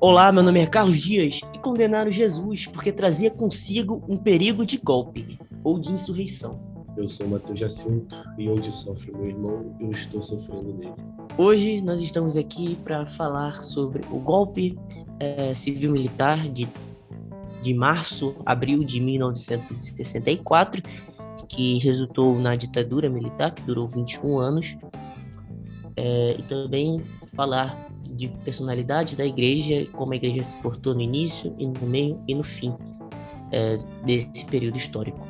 Olá, meu nome é Carlos Dias e condenaram Jesus porque trazia consigo um perigo de golpe ou de insurreição. Eu sou Matheus Jacinto e onde sofre meu irmão, eu estou sofrendo nele. Hoje nós estamos aqui para falar sobre o golpe é, civil-militar de, de março, abril de 1964, que resultou na ditadura militar, que durou 21 anos, é, e também falar de personalidade da igreja, como a igreja se portou no início, e no meio e no fim é, desse período histórico.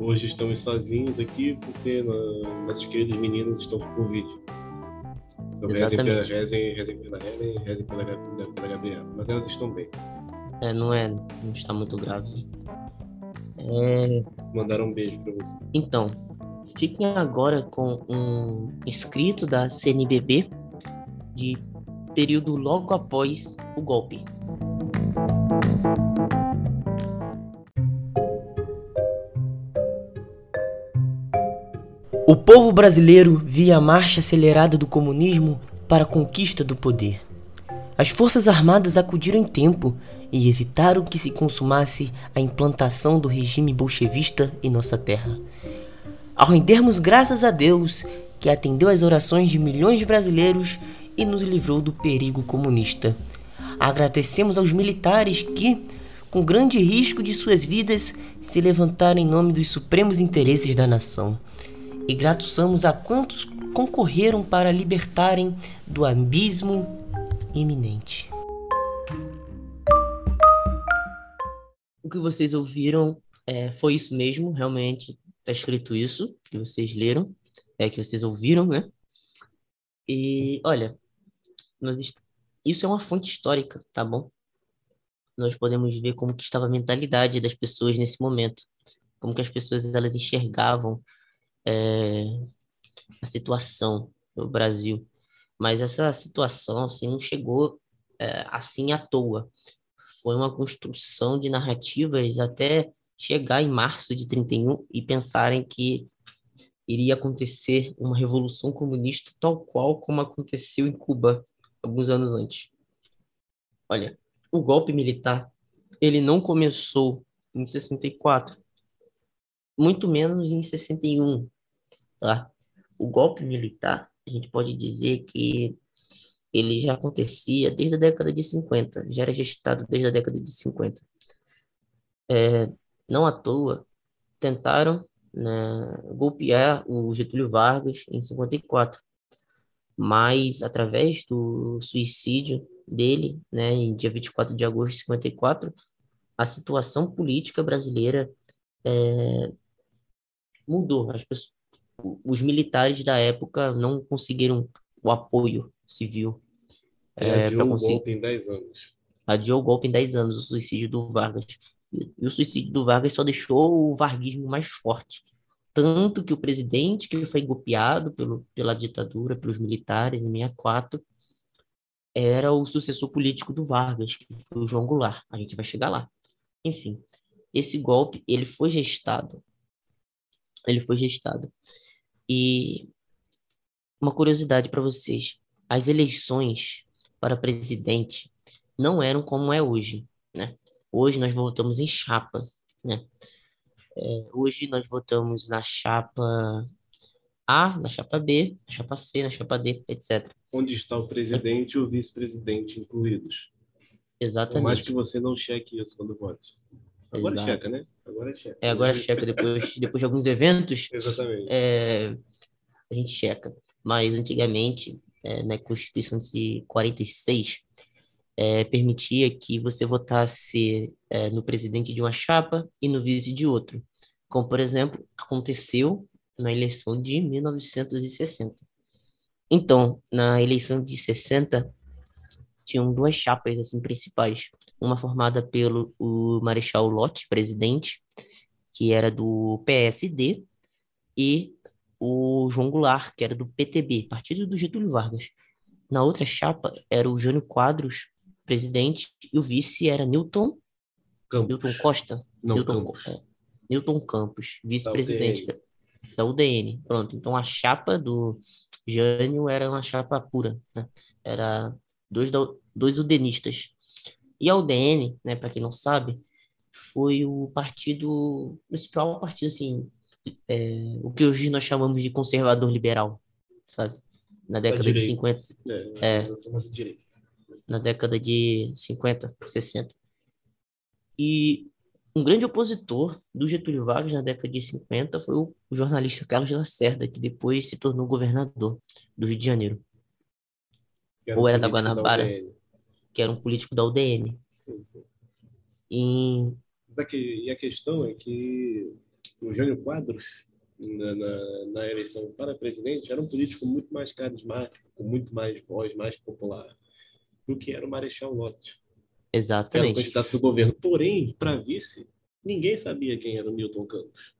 Hoje estamos sozinhos aqui porque nossas queridas meninas estão com Covid. Então Exatamente. rezem, rezem pela Helen, rezem pela, pela Gabriela. Mas elas estão bem. É, não é, não está muito grave. É... Mandaram um beijo para você. Então, fiquem agora com um escrito da CNBB de período logo após o golpe. O povo brasileiro via a marcha acelerada do comunismo para a conquista do poder. As Forças Armadas acudiram em tempo e evitaram que se consumasse a implantação do regime bolchevista em nossa terra. Ao rendermos graças a Deus, que atendeu às orações de milhões de brasileiros e nos livrou do perigo comunista. Agradecemos aos militares que, com grande risco de suas vidas, se levantaram em nome dos supremos interesses da nação. E gratos somos a quantos concorreram para libertarem do abismo iminente. O que vocês ouviram é, foi isso mesmo, realmente está escrito isso que vocês leram, é que vocês ouviram, né? E olha, nós isso é uma fonte histórica, tá bom? Nós podemos ver como que estava a mentalidade das pessoas nesse momento, como que as pessoas elas enxergavam é, a situação no Brasil. Mas essa situação assim não chegou é, assim à toa. Foi uma construção de narrativas até chegar em março de 31 e pensarem que iria acontecer uma revolução comunista tal qual como aconteceu em Cuba alguns anos antes. Olha, o golpe militar, ele não começou em 64, muito menos em 61, tá? O golpe militar, a gente pode dizer que ele já acontecia desde a década de 50, já era gestado desde a década de 50. É, não à toa, tentaram né, golpear o Getúlio Vargas em 54, mas através do suicídio dele, né, em dia 24 de agosto de 54, a situação política brasileira é, mudou. As pessoas, os militares da época não conseguiram o apoio civil. É, adiou o conseguir... golpe em 10 anos. Adiou o golpe em 10 anos, o suicídio do Vargas. E o suicídio do Vargas só deixou o varguismo mais forte. Tanto que o presidente que foi golpeado pelo, pela ditadura, pelos militares em 64, era o sucessor político do Vargas, que foi o João Goulart. A gente vai chegar lá. Enfim, esse golpe, ele foi gestado. Ele foi gestado. E uma curiosidade para vocês. As eleições para presidente não eram como é hoje, né? Hoje nós votamos em chapa, né? É, hoje nós votamos na chapa A, na chapa B, na chapa C, na chapa D, etc. Onde está o presidente e o vice-presidente incluídos. Exatamente. Por mais que você não cheque isso quando vote. Agora Exato. checa, né? Agora checa. É, agora checa. Depois, depois de alguns eventos, Exatamente. É, a gente checa. Mas antigamente, é, na Constituição de 46, é, permitia que você votasse é, no presidente de uma chapa e no vice de outro, como, por exemplo, aconteceu na eleição de 1960. Então, na eleição de 60, tinham duas chapas assim principais, uma formada pelo o Marechal Lott, presidente, que era do PSD, e o João Goulart, que era do PTB, Partido do Getúlio Vargas. Na outra chapa era o Jânio Quadros, presidente, e o vice era Newton Campos. Newton Costa? Não, Newton, Campos. É, Newton Campos, vice-presidente da, da UDN. Pronto, então a chapa do Jânio era uma chapa pura, né? Era dois, dois udenistas. E a UDN, né, para quem não sabe, foi o partido, o principal partido, assim, é, o que hoje nós chamamos de conservador liberal, sabe? Na década de 50. É, é, na década de 50, 60. E um grande opositor do Getúlio Vargas na década de 50 foi o jornalista Carlos Lacerda, que depois se tornou governador do Rio de Janeiro. Era Ou era da Guanabara, da que era um político da UDN. Sim, sim. E... e a questão é que o Jânio Quadros, na, na, na, eleição para presidente, era um político muito mais carismático, com muito mais voz, mais popular do que era o Marechal Lott. Exatamente. Que era o candidato do governo. Porém, para vice, ninguém sabia quem era o Milton Campos.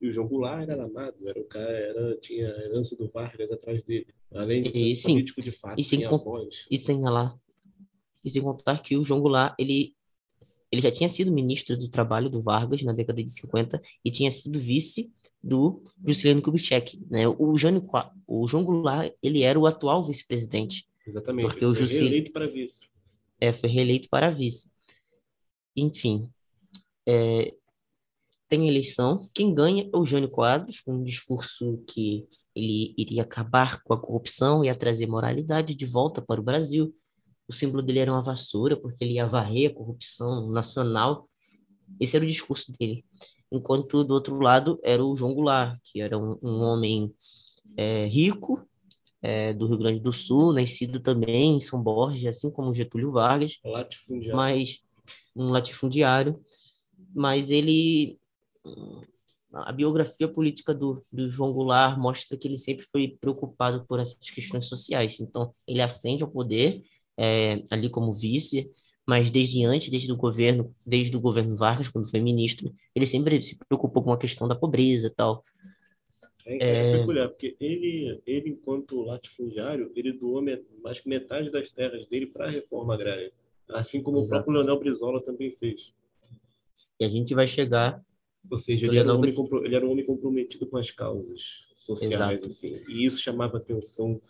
E o João Goulart era amado, era o cara, era, tinha a herança do Vargas atrás dele. Além de ser e, sim, político de fato, e sem. E sem lá. E sem contar que o João Goulart, ele, ele já tinha sido ministro do Trabalho do Vargas na década de 50 e tinha sido vice do Juscelino Kubitschek. Né? O, Jânio, o João Goulart, ele era o atual vice-presidente. Exatamente. Porque o foi Juscelino, reeleito para vice. É, foi reeleito para vice. Enfim, é, tem eleição. Quem ganha é o Jânio Quadros, com um discurso que ele iria acabar com a corrupção, ia trazer moralidade de volta para o Brasil. O símbolo dele era uma vassoura, porque ele ia varrer a corrupção nacional. Esse era o discurso dele. Enquanto do outro lado era o João Goulart, que era um, um homem é, rico, é, do Rio Grande do Sul, nascido também em São Borja, assim como Getúlio Vargas, latifundiário. mas um latifundiário, mas ele a biografia política do, do João Goulart mostra que ele sempre foi preocupado por essas questões sociais. Então, ele ascende ao poder é, ali como vice, mas desde antes, desde o governo, desde o governo Vargas, quando foi ministro, ele sempre se preocupou com a questão da pobreza e tal. É, é, peculiar, porque ele, ele, enquanto latifundiário, ele doou mais que metade das terras dele para a reforma agrária, assim como Exato. o próprio Leonel Brizola também fez. E a gente vai chegar. Ou seja, ele era, um homem, ele era um homem comprometido com as causas sociais, Exato. assim, e isso chamava a atenção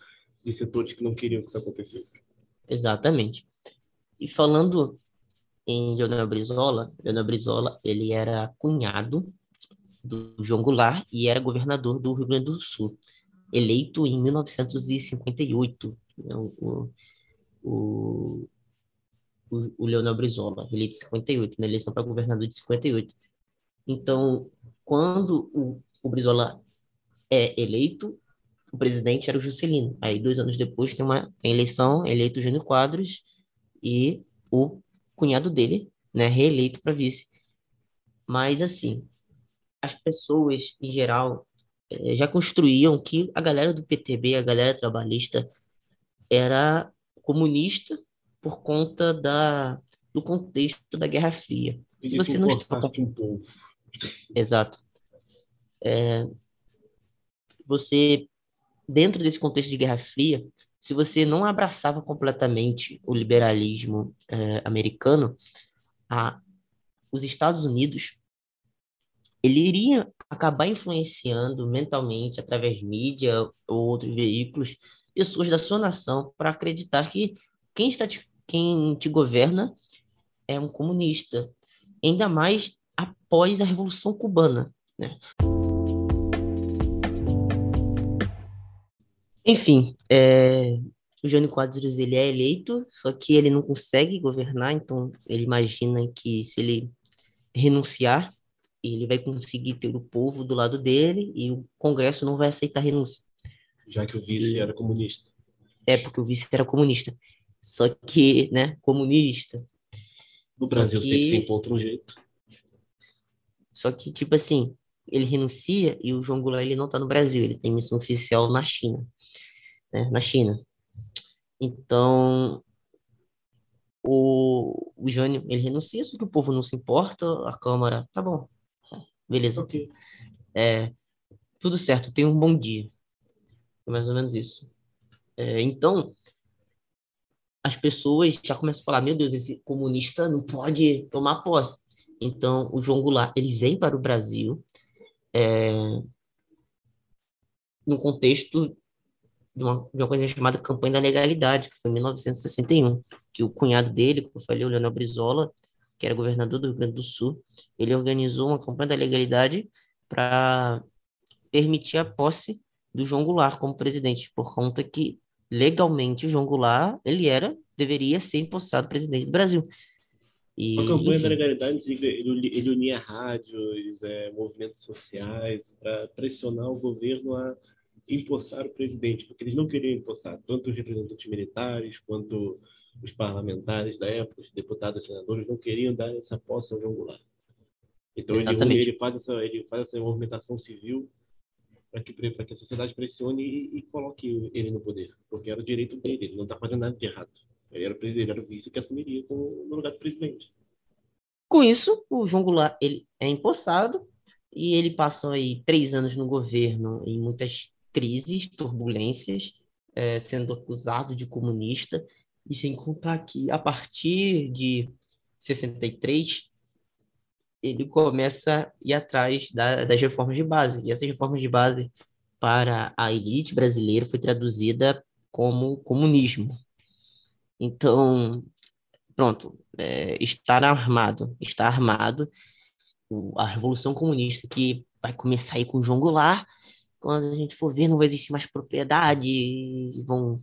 de setores que não queriam que isso acontecesse. Exatamente. E falando em Leonel Brizola, Leonel Brizola, ele era cunhado do João Goulart e era governador do Rio Grande do Sul, eleito em 1958. Né, o, o, o, o Leonel Brizola, eleito em 58, na eleição para governador de 58. Então, quando o, o Brizola é eleito, o presidente era o Juscelino. Aí, dois anos depois, tem uma tem eleição, eleito o Jânio Quadros e o cunhado dele, né, reeleito para vice. Mas, assim, as pessoas, em geral, eh, já construíam que a galera do PTB, a galera trabalhista, era comunista por conta da, do contexto da Guerra Fria. Se você não está com um povo. Exato. É, você, dentro desse contexto de Guerra Fria, se você não abraçava completamente o liberalismo é, americano, a, os Estados Unidos ele iria acabar influenciando mentalmente, através de mídia ou outros veículos, pessoas da sua nação para acreditar que quem, está te, quem te governa é um comunista. Ainda mais após a Revolução Cubana. Né? Enfim, é, o Jânio Quadros ele é eleito, só que ele não consegue governar, então ele imagina que se ele renunciar, ele vai conseguir ter o povo do lado dele e o Congresso não vai aceitar renúncia. Já que o vice e... era comunista. É, porque o vice era comunista. Só que, né, comunista. No Brasil que... sempre se encontra um jeito. Só que, tipo assim, ele renuncia e o João Goulart ele não está no Brasil, ele tem missão oficial na China. Né, na China. Então, o, o Jânio, ele renuncia, só que o povo não se importa, a Câmara, tá bom, Beleza. Ok. É, tudo certo, tenha um bom dia. É mais ou menos isso. É, então, as pessoas já começam a falar: meu Deus, esse comunista não pode tomar posse. Então, o João Goulart ele vem para o Brasil é, no contexto de uma, de uma coisa chamada Campanha da Legalidade, que foi em 1961, que o cunhado dele, como eu falei, o Leonel Brizola, que era governador do Rio Grande do Sul, ele organizou uma campanha da legalidade para permitir a posse do João Goulart como presidente, por conta que legalmente o João Goulart, ele era, deveria ser empossado presidente do Brasil. E, a campanha enfim. da legalidade ele, ele unia rádios, é, movimentos sociais, para pressionar o governo a empossar o presidente, porque eles não queriam empossar tanto os representantes militares quanto os parlamentares da época, os deputados e senadores, não queriam dar essa posse ao João Goulart. Então ele, ele, faz essa, ele faz essa movimentação civil para que, que a sociedade pressione e, e, coloque ele no poder, porque era o direito dele, ele não está fazendo nada de errado. Ele era, ele era o vice que assumiria no lugar do presidente. Com isso, o João Goulart ele é empossado e ele passou aí três anos no governo em muitas crises, turbulências, é, sendo acusado de comunista, e sem contar que a partir de 63 ele começa a ir atrás da, das reformas de base, e essas reformas de base para a elite brasileira foi traduzida como comunismo. Então, pronto, é, estar armado, estar armado, a Revolução Comunista que vai começar aí com João Goulart, quando a gente for ver, não vai existir mais propriedade, vão,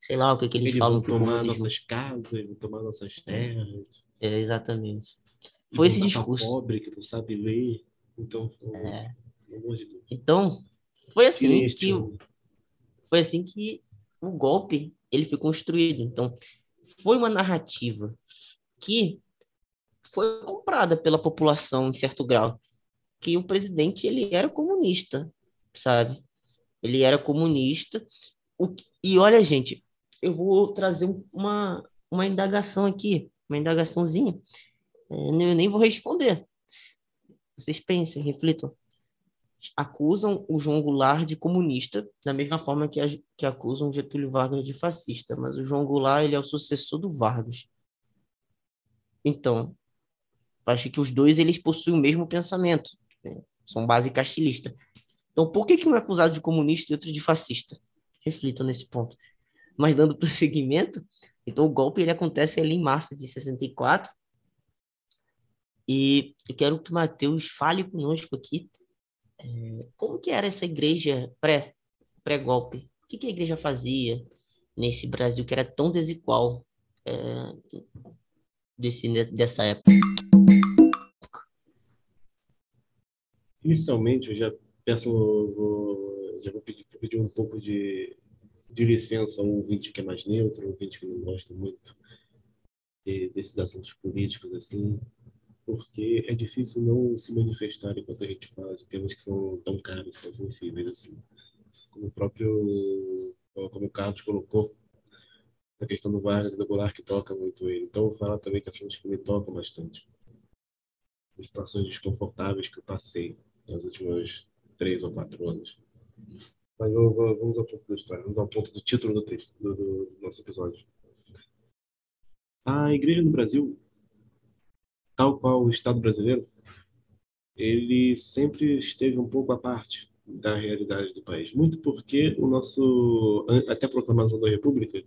sei lá o que, que eles, eles falam. Vão tomar nossas casas, vão tomar nossas terras. É, exatamente. Foi esse discurso. pobre que não sabe ler, então... É. Então, foi assim que, que foi assim que o golpe ele foi construído. Então, foi uma narrativa que foi comprada pela população em certo grau, que o presidente ele era comunista sabe? Ele era comunista. O, e olha, gente, eu vou trazer uma, uma indagação aqui, uma indagaçãozinha. É, eu nem vou responder. Vocês pensem, reflitam. Acusam o João Goulart de comunista, da mesma forma que, que acusam Getúlio Vargas de fascista, mas o João Goulart ele é o sucessor do Vargas. Então, acho que os dois eles possuem o mesmo pensamento, né? são base castilhista. Então, por que, que um é acusado de comunista e outro de fascista? Reflitam nesse ponto. Mas dando prosseguimento, então o golpe ele acontece ali em março de 64. E eu quero que o Matheus fale conosco aqui é, como que era essa igreja pré, pré-golpe. O que, que a igreja fazia nesse Brasil que era tão desigual é, desse, dessa época? Inicialmente, eu já peço, vou, já vou pedir, vou pedir um pouco de, de licença um ouvinte que é mais neutro, um ouvinte que não gosta muito de, desses assuntos políticos, assim, porque é difícil não se manifestar enquanto a gente fala de temas que são tão caros, tão sensíveis, assim. Como o próprio, como o Carlos colocou, a questão do Vargas e do Goulart que toca muito ele. Então, falar também que assuntos que me tocam bastante. De situações desconfortáveis que eu passei nas últimas três ou quatro anos. Mas vamos ao ponto da história, vamos ao ponto do título do texto, do, do nosso episódio. A Igreja no Brasil, tal qual o Estado brasileiro, ele sempre esteve um pouco à parte da realidade do país. Muito porque o nosso, até a proclamação da República,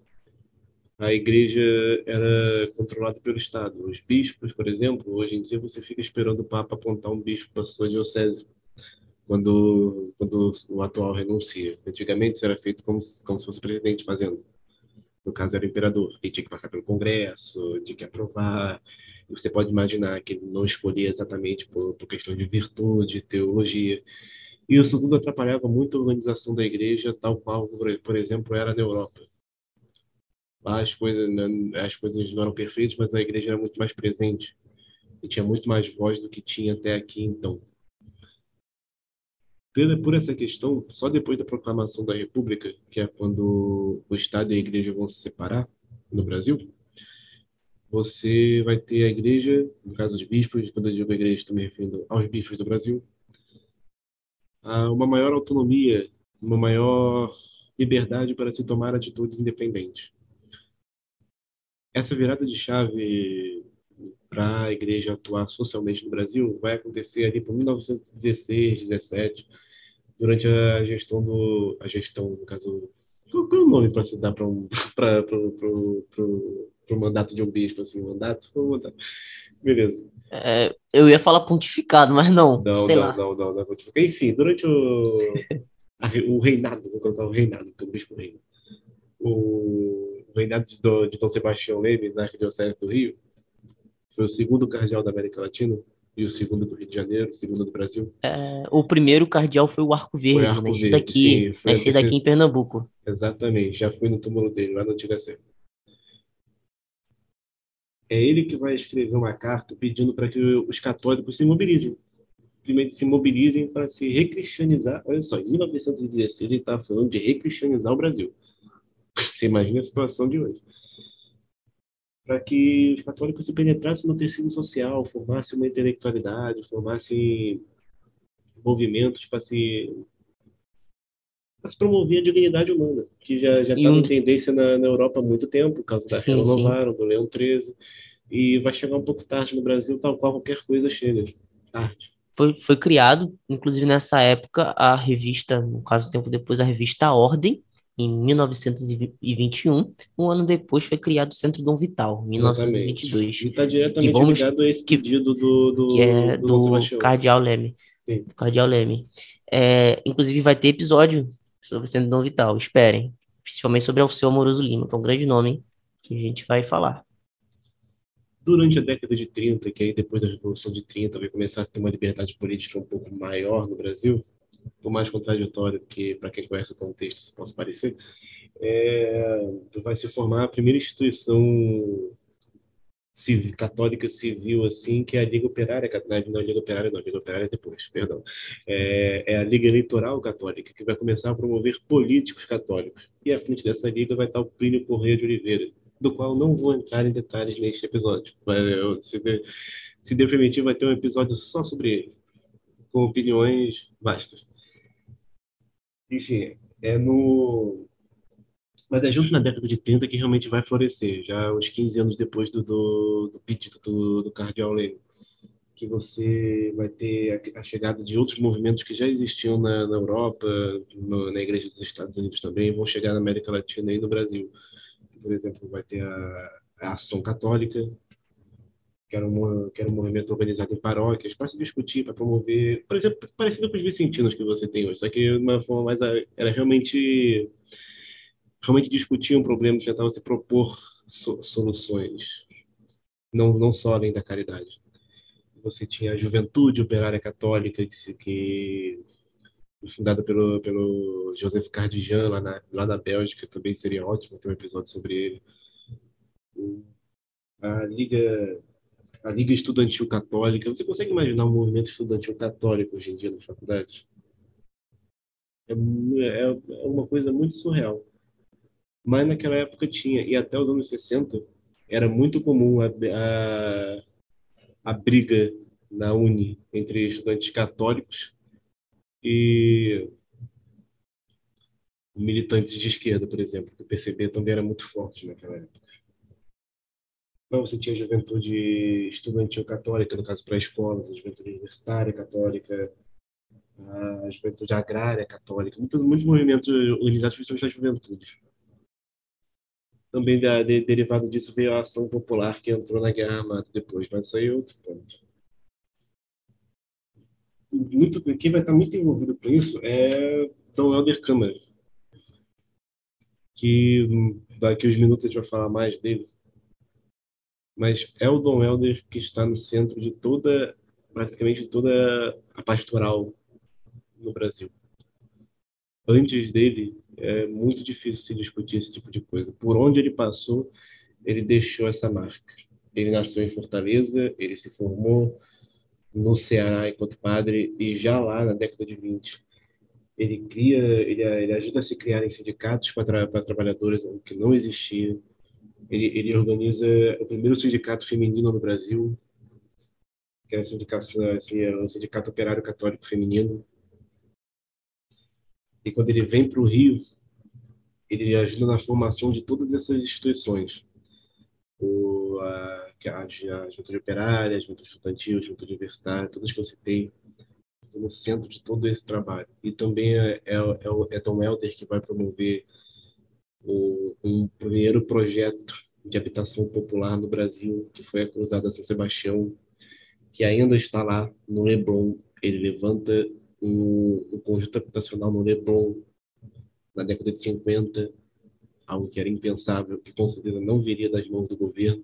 a igreja era controlada pelo Estado. Os bispos, por exemplo, hoje em dia você fica esperando o Papa apontar um bispo para sua diocese quando, quando o atual renuncia. Antigamente isso era feito como, como se fosse o presidente fazendo. No caso era o imperador, e tinha que passar pelo Congresso, tinha que aprovar. E você pode imaginar que ele não escolhia exatamente por, por questão de virtude, teologia. E isso tudo atrapalhava muito a organização da igreja, tal qual, por exemplo, era na Europa. Lá as coisas, as coisas não eram perfeitas, mas a igreja era muito mais presente e tinha muito mais voz do que tinha até aqui então por essa questão, só depois da proclamação da República, que é quando o Estado e a Igreja vão se separar no Brasil, você vai ter a Igreja, no caso dos bispos, quando eu digo a Igreja, estou me referindo aos bispos do Brasil, uma maior autonomia, uma maior liberdade para se tomar atitudes independentes. Essa virada de chave para a igreja atuar socialmente no Brasil vai acontecer ali por 1916, 17, durante a gestão do a gestão no caso Qual, qual é o nome para se dar para um, o mandato de um bispo, assim, mandato? mandato. Beleza. É, eu ia falar pontificado, mas não. Não, não, não, não, não, é pontificado. Enfim, durante o, a, o reinado, vou colocar o reinado, porque o bispo reina. O reinado de, Dom, de Dom Sebastião Leme, na Arquidiocese do Rio, foi o segundo cardeal da América Latina e o segundo do Rio de Janeiro, o segundo do Brasil. É, o primeiro cardeal foi o Arco Verde, Arco nascido Verde, aqui, sim, nascido aqui em Pernambuco. Exatamente, já fui no túmulo dele, lá na Antiga Sé. É ele que vai escrever uma carta pedindo para que os católicos se mobilizem. Primeiro, se mobilizem para se recristianizar. Olha só, em 1916 ele estava falando de recristianizar o Brasil. Você imagina a situação de hoje para que os católicos se penetrassem no tecido social, formassem uma intelectualidade, formassem movimentos para se, para se promover a dignidade humana, que já já está um... em tendência na, na, Europa há muito tempo, por causa da sim, Renovaram, do Leão XIII, e vai chegar um pouco tarde no Brasil, tal qual qualquer coisa chega tarde. Foi, foi criado, inclusive nessa época, a revista, no caso, tempo depois, a revista Ordem, em 1921. Um ano depois foi criado o Centro Dom Vital, em 1922. E está diretamente vamos, ligado a esse pedido do, do, que é do, do Cardeal Leme. Sim. Cardeal Leme. É, inclusive vai ter episódio sobre o Centro Dom Vital, esperem. Principalmente sobre Alceu Amoroso Lima, que é um grande nome que a gente vai falar. Durante a década de 30, que aí depois da Revolução de 30 vai começar a ter uma liberdade política um pouco maior no Brasil, por mais contraditório que, para quem conhece o contexto, isso possa parecer, é, vai se formar a primeira instituição civil, católica civil, assim, que é a Liga Operária, não é a Liga Operária, não, a Liga Operária é depois, perdão. É, é, a Liga Eleitoral Católica, que vai começar a promover políticos católicos. E à frente dessa liga vai estar o Plínio Correia de Oliveira, do qual não vou entrar em detalhes neste episódio. Se, de, se der permitir, vai ter um episódio só sobre ele, com opiniões vastas. Enfim, é no. Mas é junto na década de 30 que realmente vai florescer, já uns 15 anos depois do, do, do pedido do, do Cardeal Leme, que você vai ter a, a, chegada de outros movimentos que já existiam na, na Europa, no, na Igreja dos Estados Unidos também, vão chegar na América Latina e no Brasil. Por exemplo, vai ter a, a Ação Católica, que era, um, que era um movimento organizado em paróquias, para se discutir, para promover, por exemplo, parecido com os vicentinos que você tem hoje, só que uma forma mais. Era realmente. Realmente discutir um problema, tentavam se propor so, soluções, não, não só além da caridade. Você tinha a Juventude Operária Católica, que, que fundada pelo, pelo Joseph Cardijan, lá na, lá na Bélgica, também seria ótimo ter um episódio sobre ele. A Liga a Liga Estudantil Católica. Você consegue imaginar um movimento estudantil católico hoje em dia na faculdade? É, é, é uma coisa muito surreal. Mas naquela época tinha, e até os anos 60, era muito comum a, a, a briga na Uni entre estudantes católicos e militantes de esquerda, por exemplo, que o PCB também era muito forte naquela época. Então, você tinha juventude estudantil católica, no caso para escolas, a juventude universitária católica, a juventude agrária católica, muitos, muitos movimentos organizados principalmente da juventude. Também de, de, derivado disso veio a ação popular que entrou na guerra armada depois, mas isso aí é outro ponto. Muito, quem vai estar muito envolvido com isso é Dom Helder Câmara, que daqui uns minutos a gente vai falar mais dele mas é o Dom Helder que está no centro de toda, praticamente toda a pastoral no Brasil. Antes dele, é muito difícil se discutir esse tipo de coisa. Por onde ele passou, ele deixou essa marca. Ele nasceu em Fortaleza, ele se formou no Ceará enquanto padre e já lá na década de 20 ele cria, ele, ele ajuda a se criar em sindicatos para, para trabalhadores que não existiam ele, ele organiza o primeiro sindicato feminino no Brasil, que é o sindicato, assim, é o sindicato operário católico feminino. E quando ele vem para o Rio, ele ajuda na formação de todas essas instituições. O, a, a, a Juventude Operária, a Juventude Estudantil, a Juventude Universitária, todas que eu citei, no centro de todo esse trabalho. E também é, é, é, é Tom Helder que vai promover o um primeiro projeto de habitação popular no Brasil, que foi a Cruzada São Sebastião, que ainda está lá no Leblon. Ele levanta um, um conjunto habitacional no Leblon na década de 50, algo que era impensável, que com certeza não viria das mãos do governo,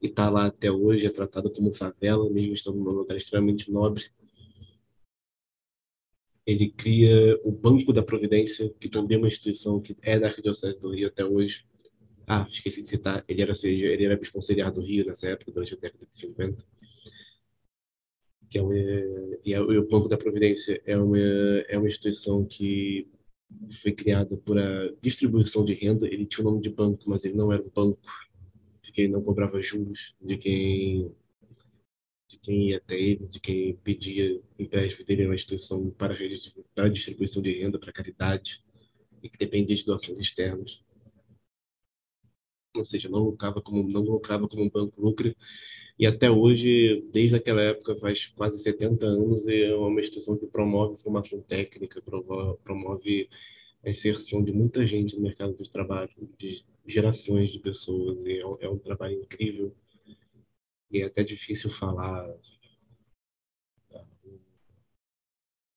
e está lá até hoje, é tratado como favela, mesmo estando num lugar extremamente nobre. Ele cria o Banco da Providência, que também é uma instituição que é da Arquidiocese do Rio até hoje. Ah, esqueci de citar, ele era, ele era bispo do Rio nessa época, durante a década de 50 que é uma, e, o Banco da Providência é uma, é uma instituição que foi criada por a distribuição de renda. Ele tinha o nome de banco, mas ele não era um banco, porque ele não cobrava juros de quem de quem ia até ele, de quem pedia empréstimo. Ele era uma instituição para, para distribuição de renda, para caridade, e que dependia de doações externas. Ou seja, não lucrava como, não lucrava como um banco lucra, e até hoje, desde aquela época, faz quase 70 anos, é uma instituição que promove formação técnica, promove a inserção de muita gente no mercado de trabalho, de gerações de pessoas, e é, é um trabalho incrível. E é até difícil falar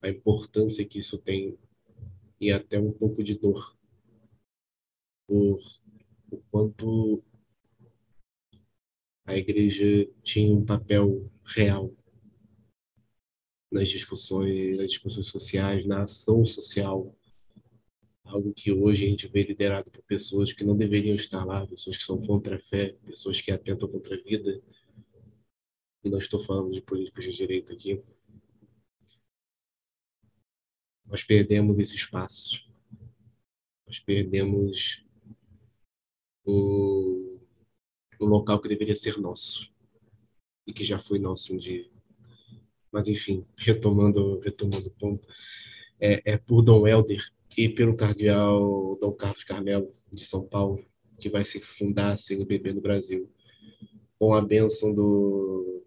a importância que isso tem e até um pouco de dor por o quanto a igreja tinha um papel real nas discussões, nas discussões sociais, na ação social, algo que hoje a gente vê liderado por pessoas que não deveriam estar lá, pessoas que são contra a fé, pessoas que atentam contra a vida. E não estou falando de políticos de direito aqui. Nós perdemos esse espaço. Nós perdemos o local que deveria ser nosso e que já foi nosso um dia. Mas enfim, retomando, retomando o ponto, é, é por Dom Helder e pelo cardeal Dom Carlos Carmelo de São Paulo que vai se fundar a CNBB no Brasil, com a bênção do,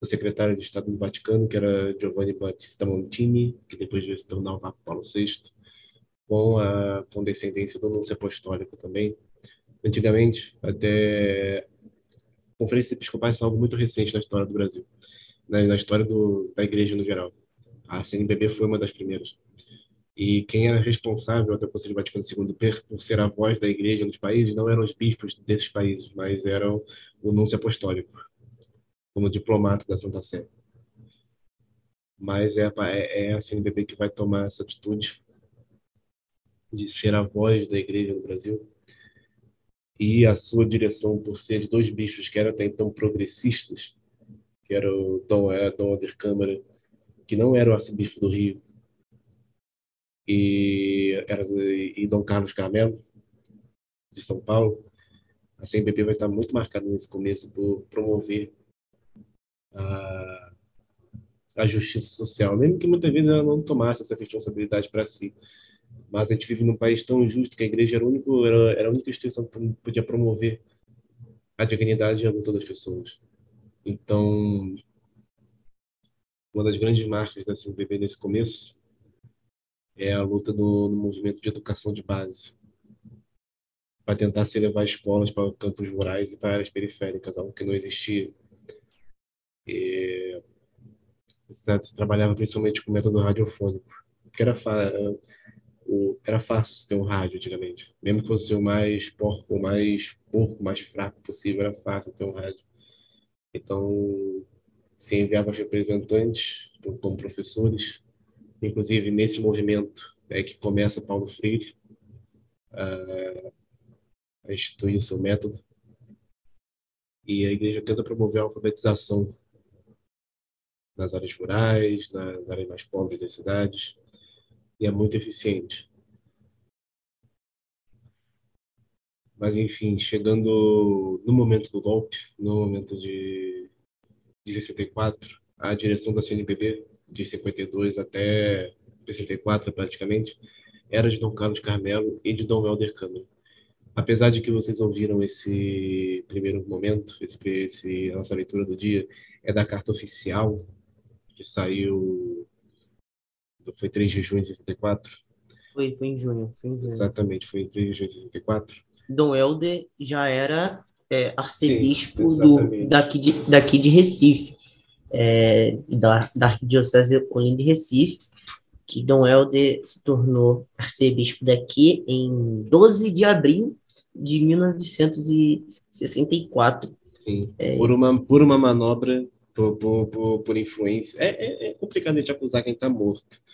do secretário de Estado do Vaticano, que era Giovanni Battista Montini, que depois veio se tornar o Papa Paulo VI, com a condescendência do Núncio Apostólico também, antigamente, até conferências episcopais são algo muito recente na história do Brasil, na, na história do, da igreja no geral. A CNBB foi uma das primeiras. E quem era responsável até o Conselho Vaticano II por ser a voz da igreja nos países não eram os bispos desses países, mas eram o núncio apostólico, como diplomata da Santa Sé. Mas é, é, é a CNBB que vai tomar essa atitude de ser a voz da igreja no Brasil e a sua direção por ser de dois bichos que eram até então progressistas, que era o Dom, é, Câmara, que não era o arcebispo do Rio, e, era, e Dom Carlos Carmelo, de São Paulo, a CNBB vai estar muito marcada nesse começo por promover a, a justiça social, mesmo que muitas vezes ela não tomasse essa responsabilidade para si. Mas a gente vive num país tão injusto que a igreja era, único, era, era a única instituição que podia promover a dignidade e a luta das pessoas. Então, uma das grandes marcas da CNBB nesse começo é a luta do, do movimento de educação de base para tentar se levar escolas para campos rurais e para áreas periféricas, algo que não existia. E, se trabalhava principalmente com método radiofônico, que era o, era fácil ter um rádio antigamente. Mesmo que fosse o mais porco, o mais porco, mais fraco possível, era fácil ter um rádio. Então, se enviava representantes como professores, inclusive nesse movimento é que começa Paulo Freire a, a instituir o seu método. E a igreja tenta promover a alfabetização nas áreas rurais, nas áreas mais pobres das cidades, e é muito eficiente. Mas, enfim, chegando no momento do golpe, no momento de, de 64, a direção da CNBB, de 52 até 64 praticamente, era de Dom Carlos Carmelo e de Dom Helder Câmara. Apesar de que vocês ouviram esse primeiro momento, esse, esse, a nossa leitura do dia, é da carta oficial que saiu foi 3 de junho de 64, Foi, foi em junho, foi em junho. Exatamente, foi em 3 de junho de 64. Dom Helder já era é, arcebispo Sim, do, daqui, de, daqui de Recife, é, da, da Arquidiocese Olinda de Recife, que Dom Helder se tornou arcebispo daqui em 12 de abril de 1964. Sim, por, uma, por uma manobra, por, por, por, por influência. É, é, é complicado a gente acusar quem está morto.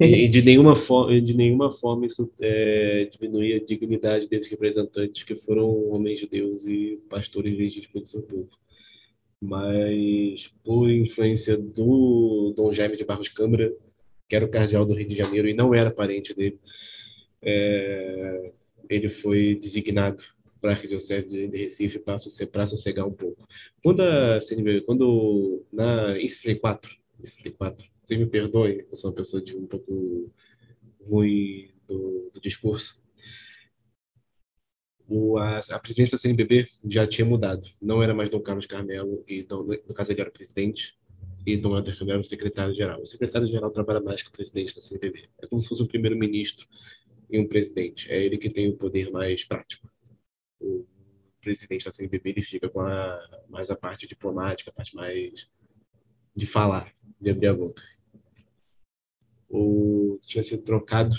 E, de, nenhuma forma, de nenhuma forma isso é, diminui a dignidade desses representantes que foram homens de Deus e pastores legítimos do seu povo. Mas por influência do Dom Jaime de Barros Câmara, que era o cardeal do Rio de Janeiro e não era parente dele, é, ele foi designado para a Arquidiocese de Recife para sossegar um pouco. Quando a CNBB, quando na, em 64, em 64, vocês me perdoem, eu sou uma pessoa de um pouco ruim do, do discurso, o, a, a, da CNBB já tinha mudado. Não era mais Dom Carlos Carmelo, e Dom, no caso ele era presidente, e Dom Helder Carmelo secretário-geral. O secretário-geral trabalha mais que o presidente da CNBB. É como se fosse um primeiro-ministro e um presidente. É ele que tem o poder mais prático. O presidente da CNBB ele fica com a, mais a parte diplomática, a parte mais de falar, de abrir a boca. O, tinha sido trocado,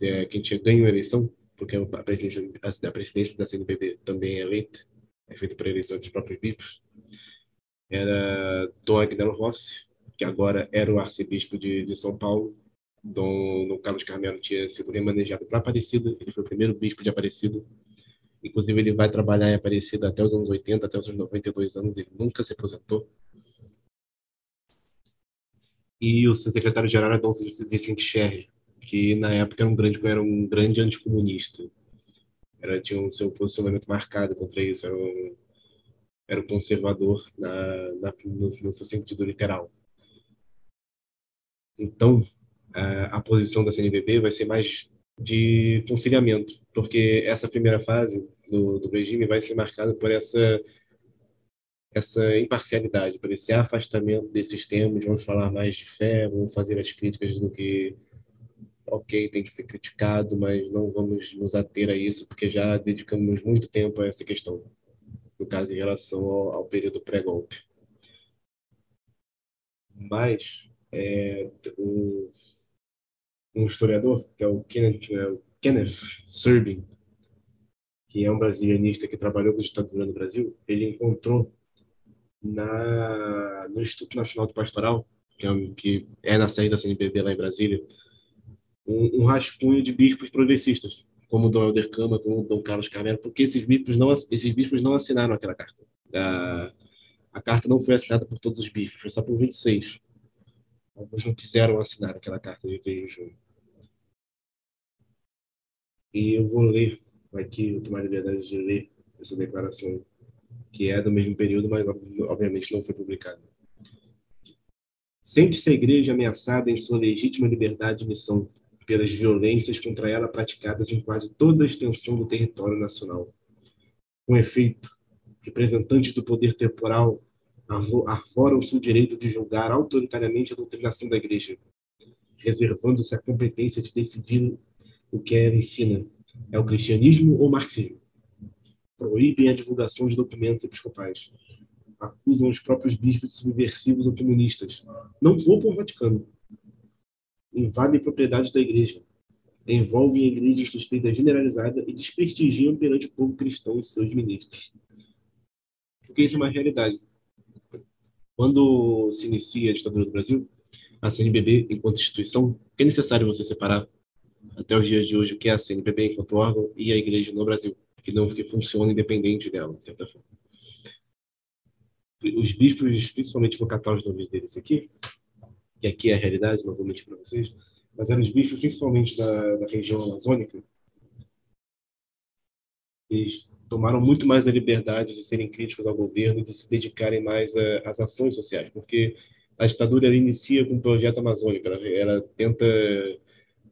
é, quem tinha ganho a eleição, porque a presidência, a presidência da CNBB também é eleita, é feita por eleição dos próprios bispos, era Dom Agnello Rossi, que agora era o arcebispo de, de São Paulo. Dom, Dom Carlos Carmelo tinha sido remanejado para Aparecida, ele foi o primeiro bispo de Aparecida. Inclusive, ele vai trabalhar em Aparecida até os anos 80, até os seus 92 anos, ele nunca se aposentou. E o seu secretário-geral era Dom Vicente Scherrer, que na época era um grande, era um grande anticomunista. Era, tinha um seu posicionamento marcado contra isso, era um, era um conservador na, na no, no, seu sentido literal. Então, a, a posição da CNBB vai ser mais de conciliamento, porque essa primeira fase do, do regime vai ser marcada por essa essa imparcialidade, por esse afastamento desses termos, vamos falar mais de fé, vamos fazer as críticas do que ok, tem que ser criticado, mas não vamos nos ater a isso, porque já dedicamos muito tempo a essa questão, no caso em relação ao, ao período pré-golpe. Mas é, um, um, historiador, que é o Kenneth, é o Kenneth Serbin, que é um brasilianista que trabalhou com a ditadura no Brasil, ele encontrou na, no Instituto Nacional de Pastoral, que é, que é na sede da CNBB lá em Brasília, um, um rascunho de bispos progressistas, como Dom Helder Câmara, como Dom Carlos Carmelo, porque esses bispos não, esses bispos não assinaram aquela carta. A, a carta não foi assinada por todos os bispos, foi só por 26. Alguns não quiseram assinar aquela carta de 3 de junho. E eu vou ler aqui, eu tomar a liberdade de ler essa declaração, que é do mesmo período, mas obviamente não foi publicada. Sente-se a igreja ameaçada em sua legítima liberdade de missão pelas violências contra ela praticadas em quase toda a extensão do território nacional. Com efeito, representantes do poder temporal arvoram-se o direito de julgar autoritariamente a doutrinação da Igreja, reservando-se a competência de decidir o que ela ensina. É o cristianismo ou o marxismo? Proíbem a divulgação de documentos episcopais. Acusam os próprios bispos de subversivos ou comunistas. Não poupam o Vaticano invadem propriedades da igreja, envolvem a igreja em suspeita generalizada e desprestigiam perante o povo cristão e seus ministros. Porque isso é uma realidade. Quando se inicia a ditadura do Brasil, a CNBB, enquanto instituição, é necessário você separar até os dias de hoje o que é a CNBB enquanto órgão e a igreja no Brasil, que não que funciona independente dela, de certa forma. Os bispos, principalmente vou catar os nomes deles aqui, que aqui é a realidade, não vou mentir para vocês, mas eram os bispos, principalmente da, da região amazônica, eles tomaram muito mais a liberdade de serem críticos ao governo, de se dedicarem mais às ações sociais, porque a ditadura inicia com o projeto amazônico, ela, ela tenta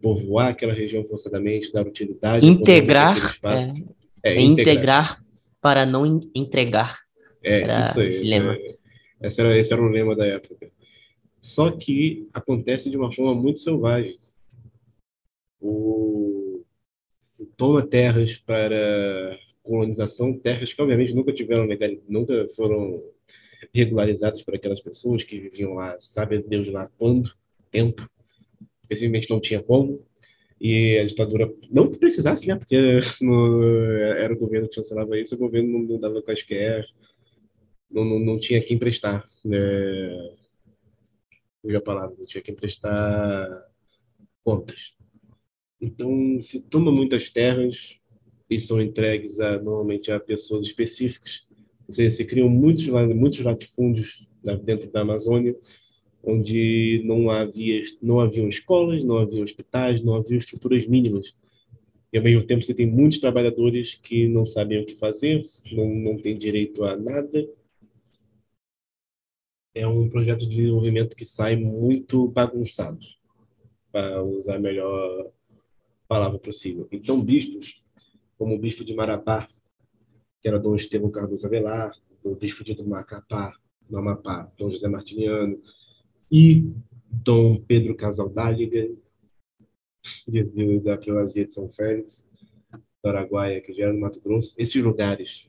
povoar aquela região forçadamente, dar utilidade. Integrar, é, é, é integrar. integrar. para não entregar. É, era isso aí. Esse, lema. É, esse, era, esse era o lema da época. Só que acontece de uma forma muito selvagem. o, se toma terras para colonização, terras que obviamente nunca tiveram legal, nunca foram regularizadas por aquelas pessoas que viviam lá, sabe Deus lá quando, tempo, simplesmente não tinha como, e a ditadura não precisasse, né, porque no, era o governo que chancelava isso, o governo não, não dava quaisquer, não, não, não tinha quem emprestar, né, a palavra, não tinha quem emprestar contas. Então, se toma muitas terras e são entregues a, normalmente a pessoas específicas. Você, se criam muitos, muitos latifúndios dentro da Amazônia, onde não havia não haviam escolas, não havia hospitais, não havia estruturas mínimas. E ao mesmo tempo você tem muitos trabalhadores que não sabem o que fazer, não, não têm direito a nada. É um projeto de desenvolvimento que sai muito bagunçado, para usar a melhor palavra possível. Então, bispos, como o bispo de Marabá, que era Dom Estevão Cardoso Avelar, o bispo de Macapá, Amapá, Dom José Martiniano, e Dom Pedro Casaldáliga, da Primazia de São Félix, do Araguaia, que já era no Mato Grosso. Esses lugares,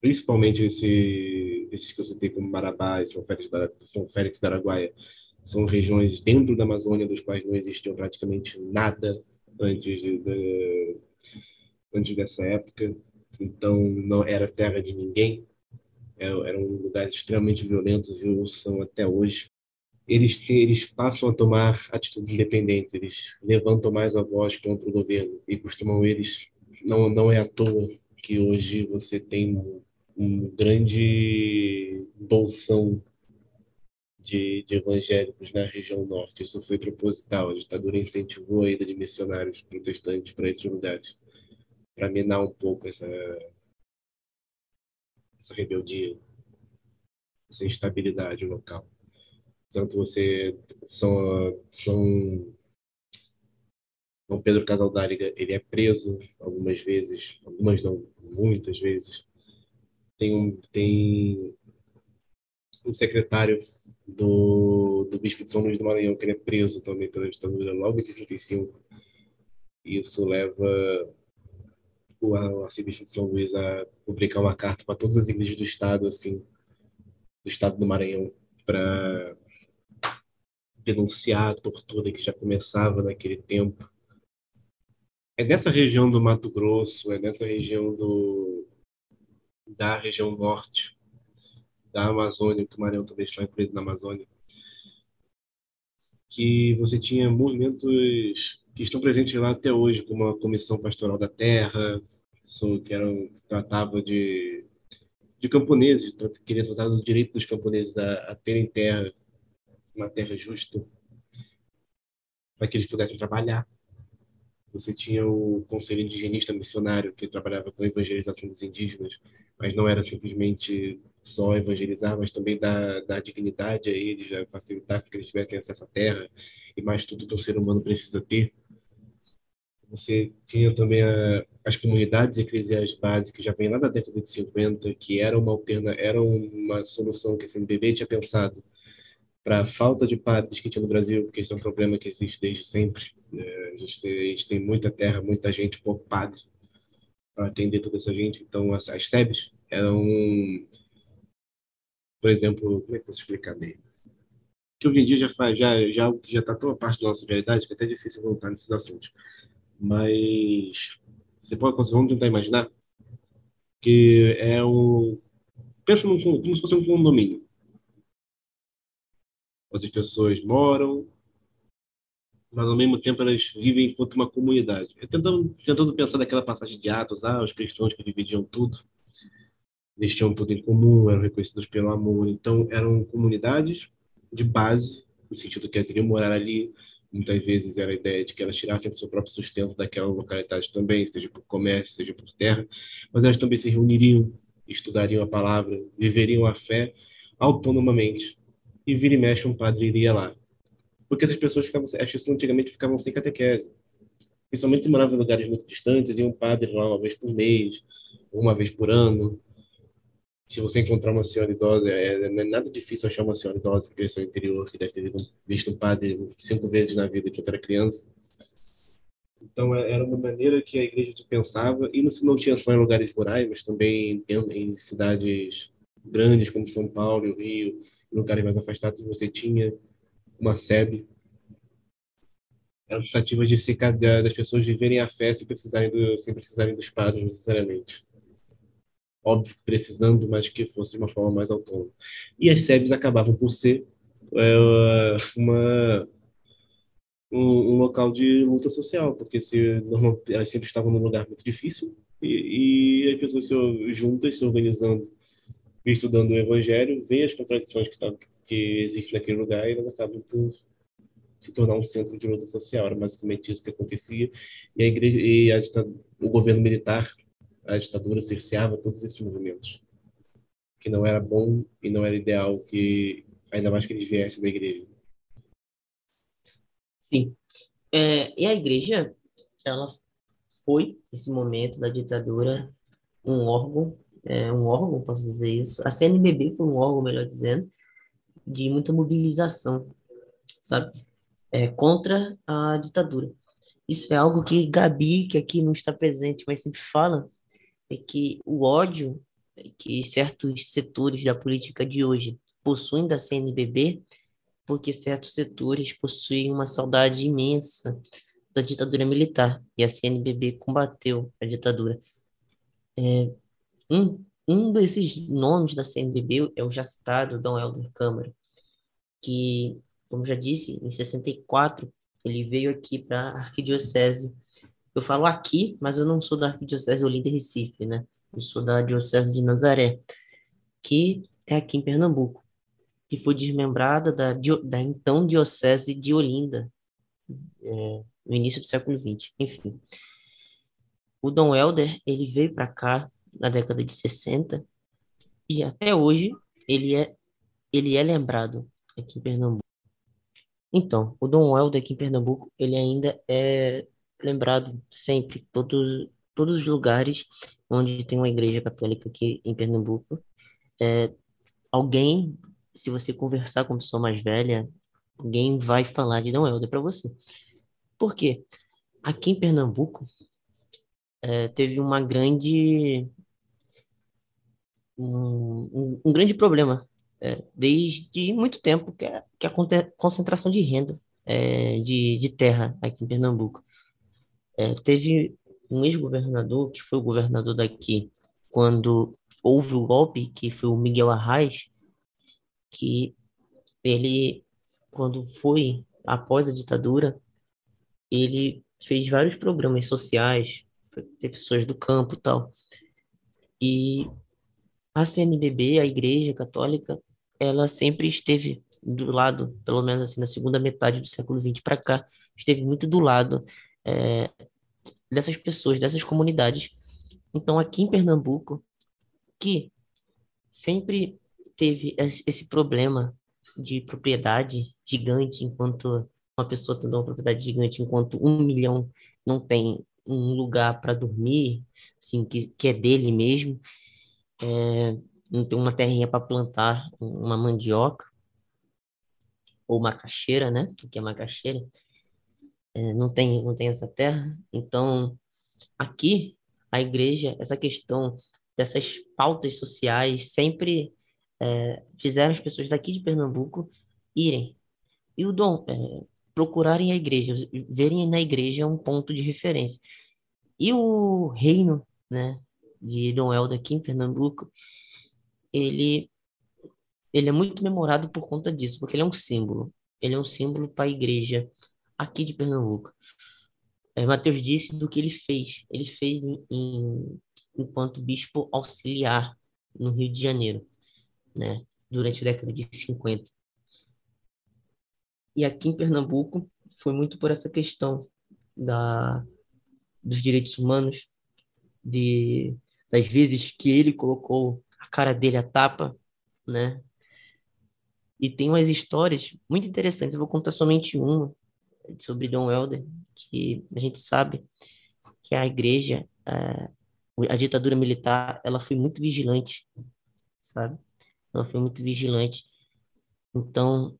principalmente esse, esses que eu citei como Marabá e São Félix, da, São Félix da Araguaia, são regiões dentro da Amazônia dos quais não existia praticamente nada antes, de, de, antes dessa época. Então, não era terra de ninguém. É, eram lugares extremamente violentos e são até hoje. Eles, eles passam a tomar atitudes independentes, eles levantam mais a voz contra o governo e costumam eles, não, não é à toa que hoje você tem um, um grande bolsão de, de, evangélicos na região norte. Isso foi proposital. A ditadura incentivou a ida de missionários protestantes para esses lugares, para minar um pouco essa, essa rebeldia, essa instabilidade local. Tanto você são, são Dom Pedro Casaldáliga, ele é preso algumas vezes, algumas não, muitas vezes. Tem um, tem um secretário do, do bispo de São Luís do Maranhão, que ele é preso também pela ditadura logo em 65. Isso leva o, arcebispo de São Luís a publicar uma carta para todas as igrejas do estado, assim, do estado do Maranhão, para denunciar a tortura que já começava naquele tempo. É nessa região do Mato Grosso, é nessa região do da região norte da Amazônia, que o Maranhão também está incluído na Amazônia, que você tinha movimentos que estão presentes lá até hoje, como a Comissão Pastoral da Terra, que eram, tratava de, de camponeses, queria tratar do direito dos camponeses a, a terem terra, uma terra justa, para que eles pudessem trabalhar. Você tinha o Conselho Indigenista Missionário, que trabalhava com a evangelização dos indígenas, mas não era simplesmente só evangelizar, mas também dar, dar dignidade a eles, já facilitar que eles tivessem acesso à terra e mais tudo que o ser humano precisa ter. Você tinha também a, as comunidades eclesiais básicas, já vem lá da década de 50, que era uma alterna, era uma solução que a CNBB tinha pensado para a falta de padres que tinha no Brasil, porque esse é um problema que existe desde sempre. É, a, gente tem, a, gente tem, muita terra, muita gente, pouco padre para atender toda essa gente. Então, as, as SEBs eram, por exemplo, como é que eu posso explicar bem? Que hoje em dia já faz, já já já está tão a parte da nossa realidade que é até difícil voltar nesses assuntos. Mas você pode, vamos tentar imaginar que é o pensa num, como se fosse um condomínio onde as pessoas moram, mas ao mesmo tempo elas vivem enquanto uma comunidade. Eu tentando, tentando pensar daquela passagem de Atos, ah, os cristãos que dividiam tudo, eles tinham tudo em comum, eram reconhecidos pelo amor, então eram comunidades de base, no sentido que elas iriam morar ali, muitas vezes era a ideia de que elas tirassem o seu próprio sustento daquela localidade também, seja por comércio, seja por terra, mas elas também se reuniriam, estudariam a palavra, viveriam a fé autonomamente, e vira e mexe um padre iria lá. Porque essas pessoas ficavam, as pessoas antigamente ficavam sem catequese. Principalmente se moravam em lugares muito distantes, e um padre lá uma vez por mês, uma vez por ano. Se você encontrar uma senhora idosa, é, não é nada difícil achar uma senhora idosa que cresceu no interior, que deve ter visto um padre cinco vezes na vida enquanto era criança. Então, é, era uma maneira que a igreja pensava, e não, não tinha só em lugares rurais, mas também em, em cidades grandes como São Paulo e o Rio, lugares mais afastados, você tinha uma sede. Eram tentativas de ser das pessoas viverem a fé sem precisarem, do, sem precisarem dos padres necessariamente. Óbvio precisando, mas que fosse de uma forma mais autônoma. E as SEBs acabavam por ser é, uma um, um, local de luta social, porque se elas sempre estavam num lugar muito difícil e, e as pessoas se, juntas se organizando estudando o evangelho, veem as contradições que, tá, que existem naquele lugar e elas acabam por se tornar um centro de luta social. Era basicamente isso que acontecia. E a igreja e a, o governo militar, a ditadura cerceava todos esses movimentos, que não era bom e não era ideal que ainda mais que eles viessem da igreja. Sim. É, e a igreja, ela foi, nesse momento da ditadura, um órgão, é, um órgão, posso dizer isso. A CNBB foi um órgão, melhor dizendo, de muita mobilização, sabe? É, contra a ditadura. Isso é algo que Gabi, que aqui não está presente, mas sempre fala, é que o ódio que certos setores da política de hoje possuem da CNBB porque certos setores possuem uma saudade imensa da ditadura militar e a CNBB combateu a ditadura. É, um, um desses nomes da CNBB é o já citado Dom Helder Câmara, que, como já disse, em 64 ele veio aqui para a Arquidiocese. Eu falo aqui, mas eu não sou da Arquidiocese Olinda Recife, né? Eu sou da Diocese de Nazaré, que é aqui em Pernambuco que foi desmembrada da, da então Diocese de Olinda, é, no início do século XX. Enfim, o Dom Helder ele veio para cá na década de 60 e até hoje ele é, ele é lembrado aqui em Pernambuco. Então, o Dom Helder aqui em Pernambuco, ele ainda é lembrado sempre, todos, todos os lugares onde tem uma igreja católica aqui em Pernambuco, é, alguém se você conversar com uma pessoa mais velha, alguém vai falar de Dom Helder para você. Por quê? Aqui em Pernambuco, é, teve uma grande um, um, grande problema é, desde muito tempo que é, que é a concentração de renda é, de, de terra aqui em Pernambuco. É, teve um ex-governador que foi o governador daqui quando houve o golpe, que foi o Miguel Arraes, que ele, quando foi após a ditadura, ele fez vários programas sociais para pessoas do campo e tal. E a CNBB, a Igreja Católica, ela sempre esteve do lado, pelo menos assim, na segunda metade do século XX para cá, esteve muito do lado é, dessas pessoas, dessas comunidades. Então, aqui em Pernambuco, que sempre teve esse problema de propriedade gigante, enquanto uma pessoa tendo uma propriedade gigante, enquanto um milhão não tem um lugar para dormir, assim, que, que é dele mesmo, é, não tem uma terrinha para plantar uma mandioca, ou macaxeira, né? O que é macaxeira? É, não tem, não tem essa terra. Então, aqui, a igreja, essa questão dessas pautas sociais sempre é, fizeram as pessoas daqui de Pernambuco irem. E o dom, é, procurarem a igreja, verem na igreja um ponto de referência. E o reino, né, de Dom Helder aqui em Pernambuco, ele, ele é muito memorado por conta disso, porque ele é um símbolo. Ele é um símbolo para a igreja aqui de Pernambuco. É, Mateus disse do que ele fez. Ele fez em, em, enquanto bispo auxiliar no Rio de Janeiro né, durante a década de 50. E aqui em Pernambuco foi muito por essa questão da, dos direitos humanos, de, das vezes que ele colocou a cara dele à tapa, né? E tem umas histórias muito interessantes. Eu vou contar somente uma sobre Dom Helder, que a gente sabe que a igreja, a, ditadura militar, ela foi muito vigilante, sabe? ela foi muito vigilante. Então,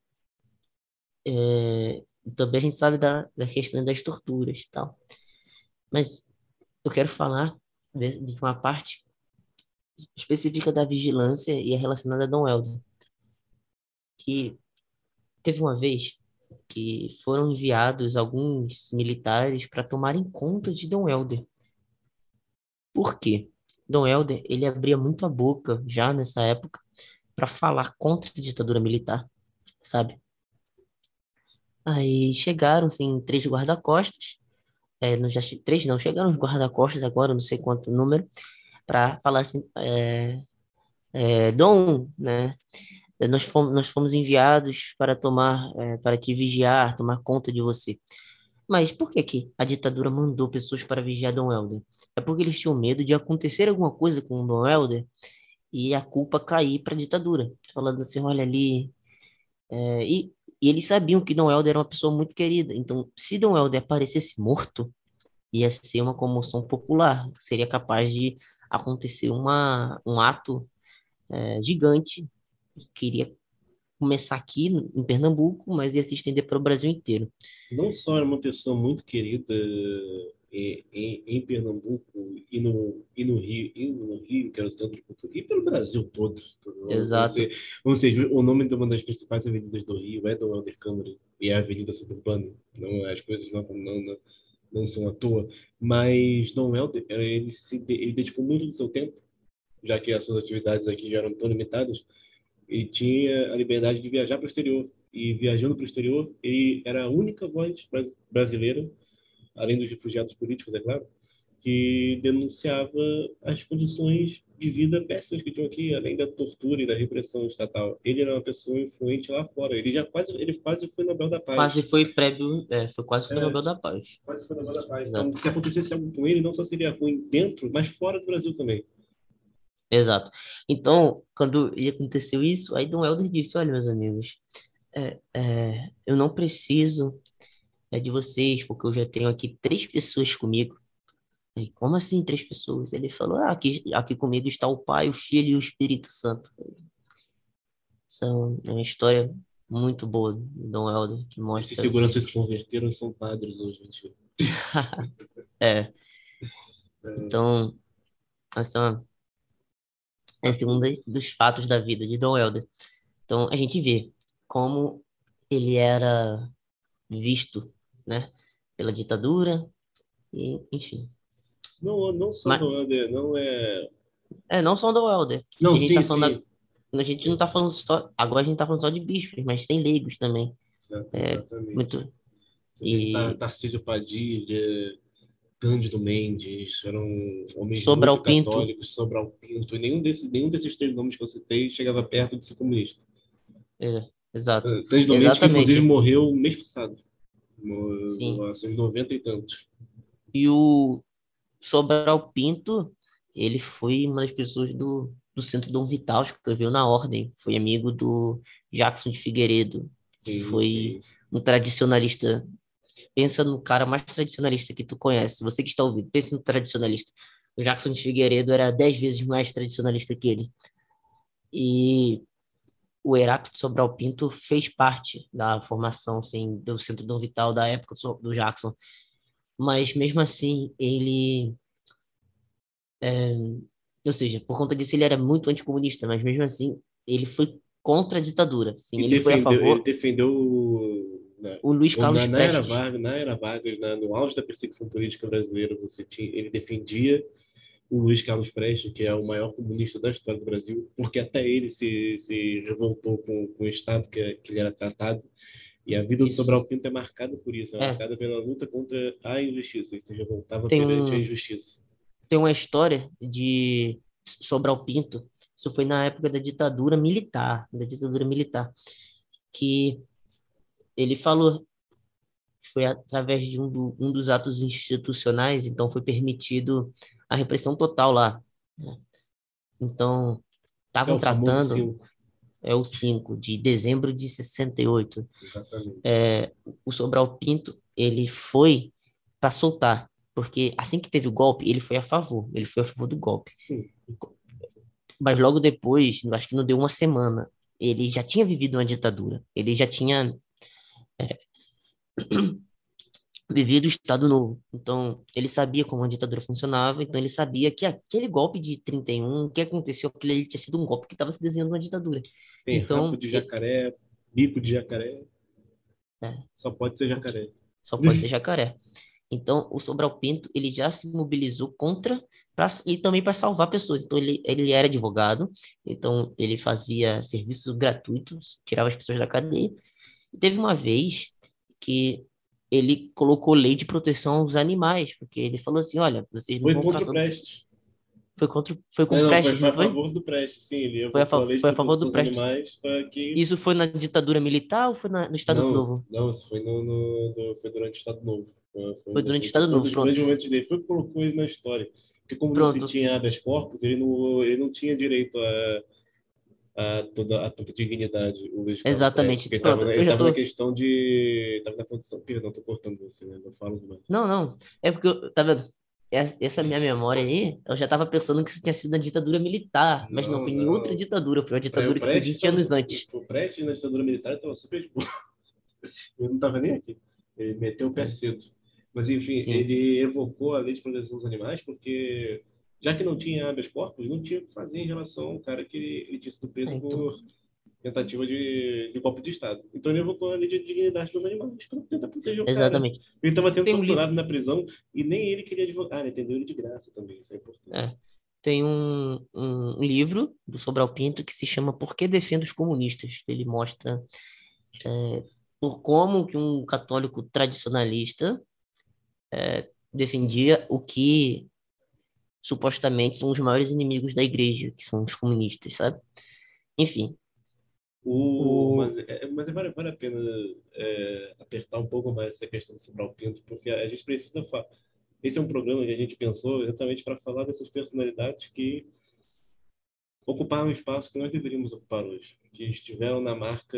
é, também a gente sabe da, da questão das torturas e tal. Mas eu quero falar de, de uma parte específica da vigilância e é relacionada a Dom Helder. Que teve uma vez que foram enviados alguns militares para tomarem conta de Dom Helder. Por quê? Dom Helder, ele abria muito a boca já nessa época para falar contra a ditadura militar, sabe? Aí chegaram, assim, três guarda-costas, é, não, três não, chegaram os guarda-costas agora, não sei quanto número, para falar assim, é, é, Dom, né? Nós fomos, nós fomos enviados para tomar, é, para te vigiar, tomar conta de você. Mas por que que a ditadura mandou pessoas para vigiar Dom Helder? É porque eles tinham medo de acontecer alguma coisa com o Dom Helder e a culpa cair para a ditadura. Falando assim, olha ali. É, e, e, eles sabiam que Dom Helder era uma pessoa muito querida. Então, se Dom Helder aparecesse morto, ia ser uma comoção popular. Seria capaz de acontecer uma, um ato é, gigante. Queria começar aqui em Pernambuco, mas ia se estender para o Brasil inteiro. Não só era uma pessoa muito querida em, em, Pernambuco e no, e no Rio, e no Rio, que era o centro de cultura, e pelo Brasil todo. todo Exato. Ou seja, o nome de uma das principais avenidas do Rio é Dom Helder Câmara e é a Avenida Suburbana. Não, as coisas não, não, não, não são à toa. Mas Dom Helder, ele, se, ele dedicou muito do seu tempo, já que as suas atividades aqui já eram tão limitadas, ele tinha a liberdade de viajar para o exterior. E viajando para o exterior, ele era a única voz brasileira além dos refugiados políticos, é claro, que denunciava as condições de vida péssimas que tinham aqui, além da tortura e da repressão estatal. Ele era uma pessoa influente lá fora. Ele já quase, ele quase foi Nobel da Paz. Quase foi prévio, é, foi quase foi é, Nobel da Paz. Quase foi Nobel da Paz. Exato. Então, se acontecesse algo com ele, não só seria ruim dentro, mas fora do Brasil também. Exato. Então, quando aconteceu isso, aí Dom Helder disse: Olha, meus amigos, é, é, eu não preciso é de vocês, porque eu já tenho aqui três pessoas comigo. E, como assim três pessoas? Ele falou, ah, aqui, aqui comigo está o Pai, o Filho e o Espírito Santo. São é uma história muito boa do Dom Helder, que mostra... Esses seguranças se converteram são padres hoje, é. Então, essa é um dos fatos da vida de Dom Helder. Então, a gente vê como ele era visto né? Pela ditadura, e, enfim. Não, não só Mas, do Helder, não é... É, não só do Helder. Não, a gente sim, tá falando. Da, a gente não tá falando só... Agora a gente tá falando só de bispos, mas tem leigos também. É, exatamente. muito... e... Tarcísio Padilha, Cândido Mendes, eram homens Sobral muito Pinto. católicos, Sobral Pinto, e nenhum desses, nenhum desses três nomes que eu citei chegava perto de ser comunista. É, exato. Cândido Mendes, que inclusive morreu mês passado. Sim. Assim, 90 e tantos. E o Sobral Pinto, ele foi uma das pessoas do, do Centro Dom Vital, escreveu na ordem. Foi amigo do Jackson de Figueiredo, que sim, foi sim. um tradicionalista. Pensa no cara mais tradicionalista que tu conhece. Você que está ouvindo, pensa no tradicionalista. O Jackson de Figueiredo era dez vezes mais tradicionalista que ele. E o Heráclito Sobral Pinto fez parte da formação assim, do Centro Dom Vital da época do Jackson. Mas mesmo assim, ele. É, ou seja, por conta disso, ele era muito anticomunista, mas mesmo assim, ele foi contra a ditadura. Assim, ele, ele foi a favor. Ele defendeu né, o Luiz Carlos na, na. Era Vargas, na era Vargas, na, no auge da perseguição política brasileira, você tinha, ele defendia o Luiz Carlos Prestes, que é o maior comunista da história do Brasil, porque até ele se, se revoltou com, com o Estado que, que ele era tratado. E a vida isso. do Sobral Pinto é marcada por isso, é, é, marcada pela luta contra a injustiça. Ele se revoltava Tem perante um... a injustiça. Tem uma história de Sobral Pinto, isso foi na época da ditadura militar, da ditadura militar, que ele falou foi através de um, do, um dos atos institucionais, então foi permitido a repressão total lá. Né? Então, estavam é tratando. É o 5 de dezembro de 68. Exatamente. É, o Sobral Pinto, ele foi para soltar, porque assim que teve o golpe, ele foi a favor, ele foi a favor do golpe. Sim. Mas logo depois, acho que não deu uma semana, ele já tinha vivido uma ditadura, ele já tinha é, vivia do Estado Novo. Então, ele sabia como a ditadura funcionava, então ele sabia que aquele golpe de 31, o que aconteceu, aquele ali tinha sido um golpe que estava se desenhando uma ditadura. Tem então, de jacaré, bico de jacaré. É. Só pode ser jacaré. Só pode ser jacaré. Então, o Sobral Pinto, ele já se mobilizou contra pra, e também para salvar pessoas. Então, ele, ele era advogado, então ele fazia serviços gratuitos, tirava as pessoas da cadeia. E teve uma vez que ele colocou lei de proteção aos animais, porque ele falou assim, olha, vocês não Foi vão contra o Prestes. Foi contra, foi com Não, o não, Prestes, foi, não foi a foi? favor do Prestes, sim. Ele Foi a fa- foi a favor do Prestes. animais que Isso foi na ditadura militar ou foi na- no Estado não, Novo? Não, isso foi, no, no- foi durante o Estado Novo. Foi, Foi durante o Estado foi um Novo, dos pronto. grandes momentos dele. Foi o que colocou ele na história. Porque como não Pronto. se tinha habeas corpus, ele não, ele não tinha direito a, a, toda, a tanta dignidade. O Luiz Exatamente. Ele estava já na tô- questão de... Estava na condição... Perdão, estou cortando você, né? Não falo demais. Não, não. É porque, eu- tá vendo? Essa minha memória aí, eu já tava pensando que isso tinha sido na ditadura militar, mas não, Não, foi em não. outra ditadura, foi uma ditadura que foi Prestes 20 anos tava- antes. O Prestes na ditadura militar estava super de boa. Eu não estava nem aqui. Ele meteu o pé cedo. Mas, enfim, Sim. ele evocou a lei de proteção dos animais porque, já que não tinha habeas corpus, não tinha o que fazer em relação ao cara que ele, ele tinha sido preso É, então. por tentativa de, de golpe de Estado. Então, ele evocou a lei de dignidade dos animais para tentar proteger o cara. Exatamente. Ele estava sendo Tem um torturado na prisão e nem ele queria advogar, entendeu ele de graça também, isso é importante. É. Tem um, um livro do Sobral Pinto que se chama Por que Defendo os Comunistas? Ele mostra é, por como que um católico tradicionalista é, defendia o que supostamente são os maiores inimigos da igreja, que são os comunistas, sabe? Enfim, O, Mas, é, mas vale, vale a pena é, apertar um pouco mais essa questão do Sobral Pinto, porque a gente precisa falar. Esse é um programa que a gente pensou exatamente para falar dessas personalidades que ocuparam um espaço que nós deveríamos ocupar hoje, que estiveram na marca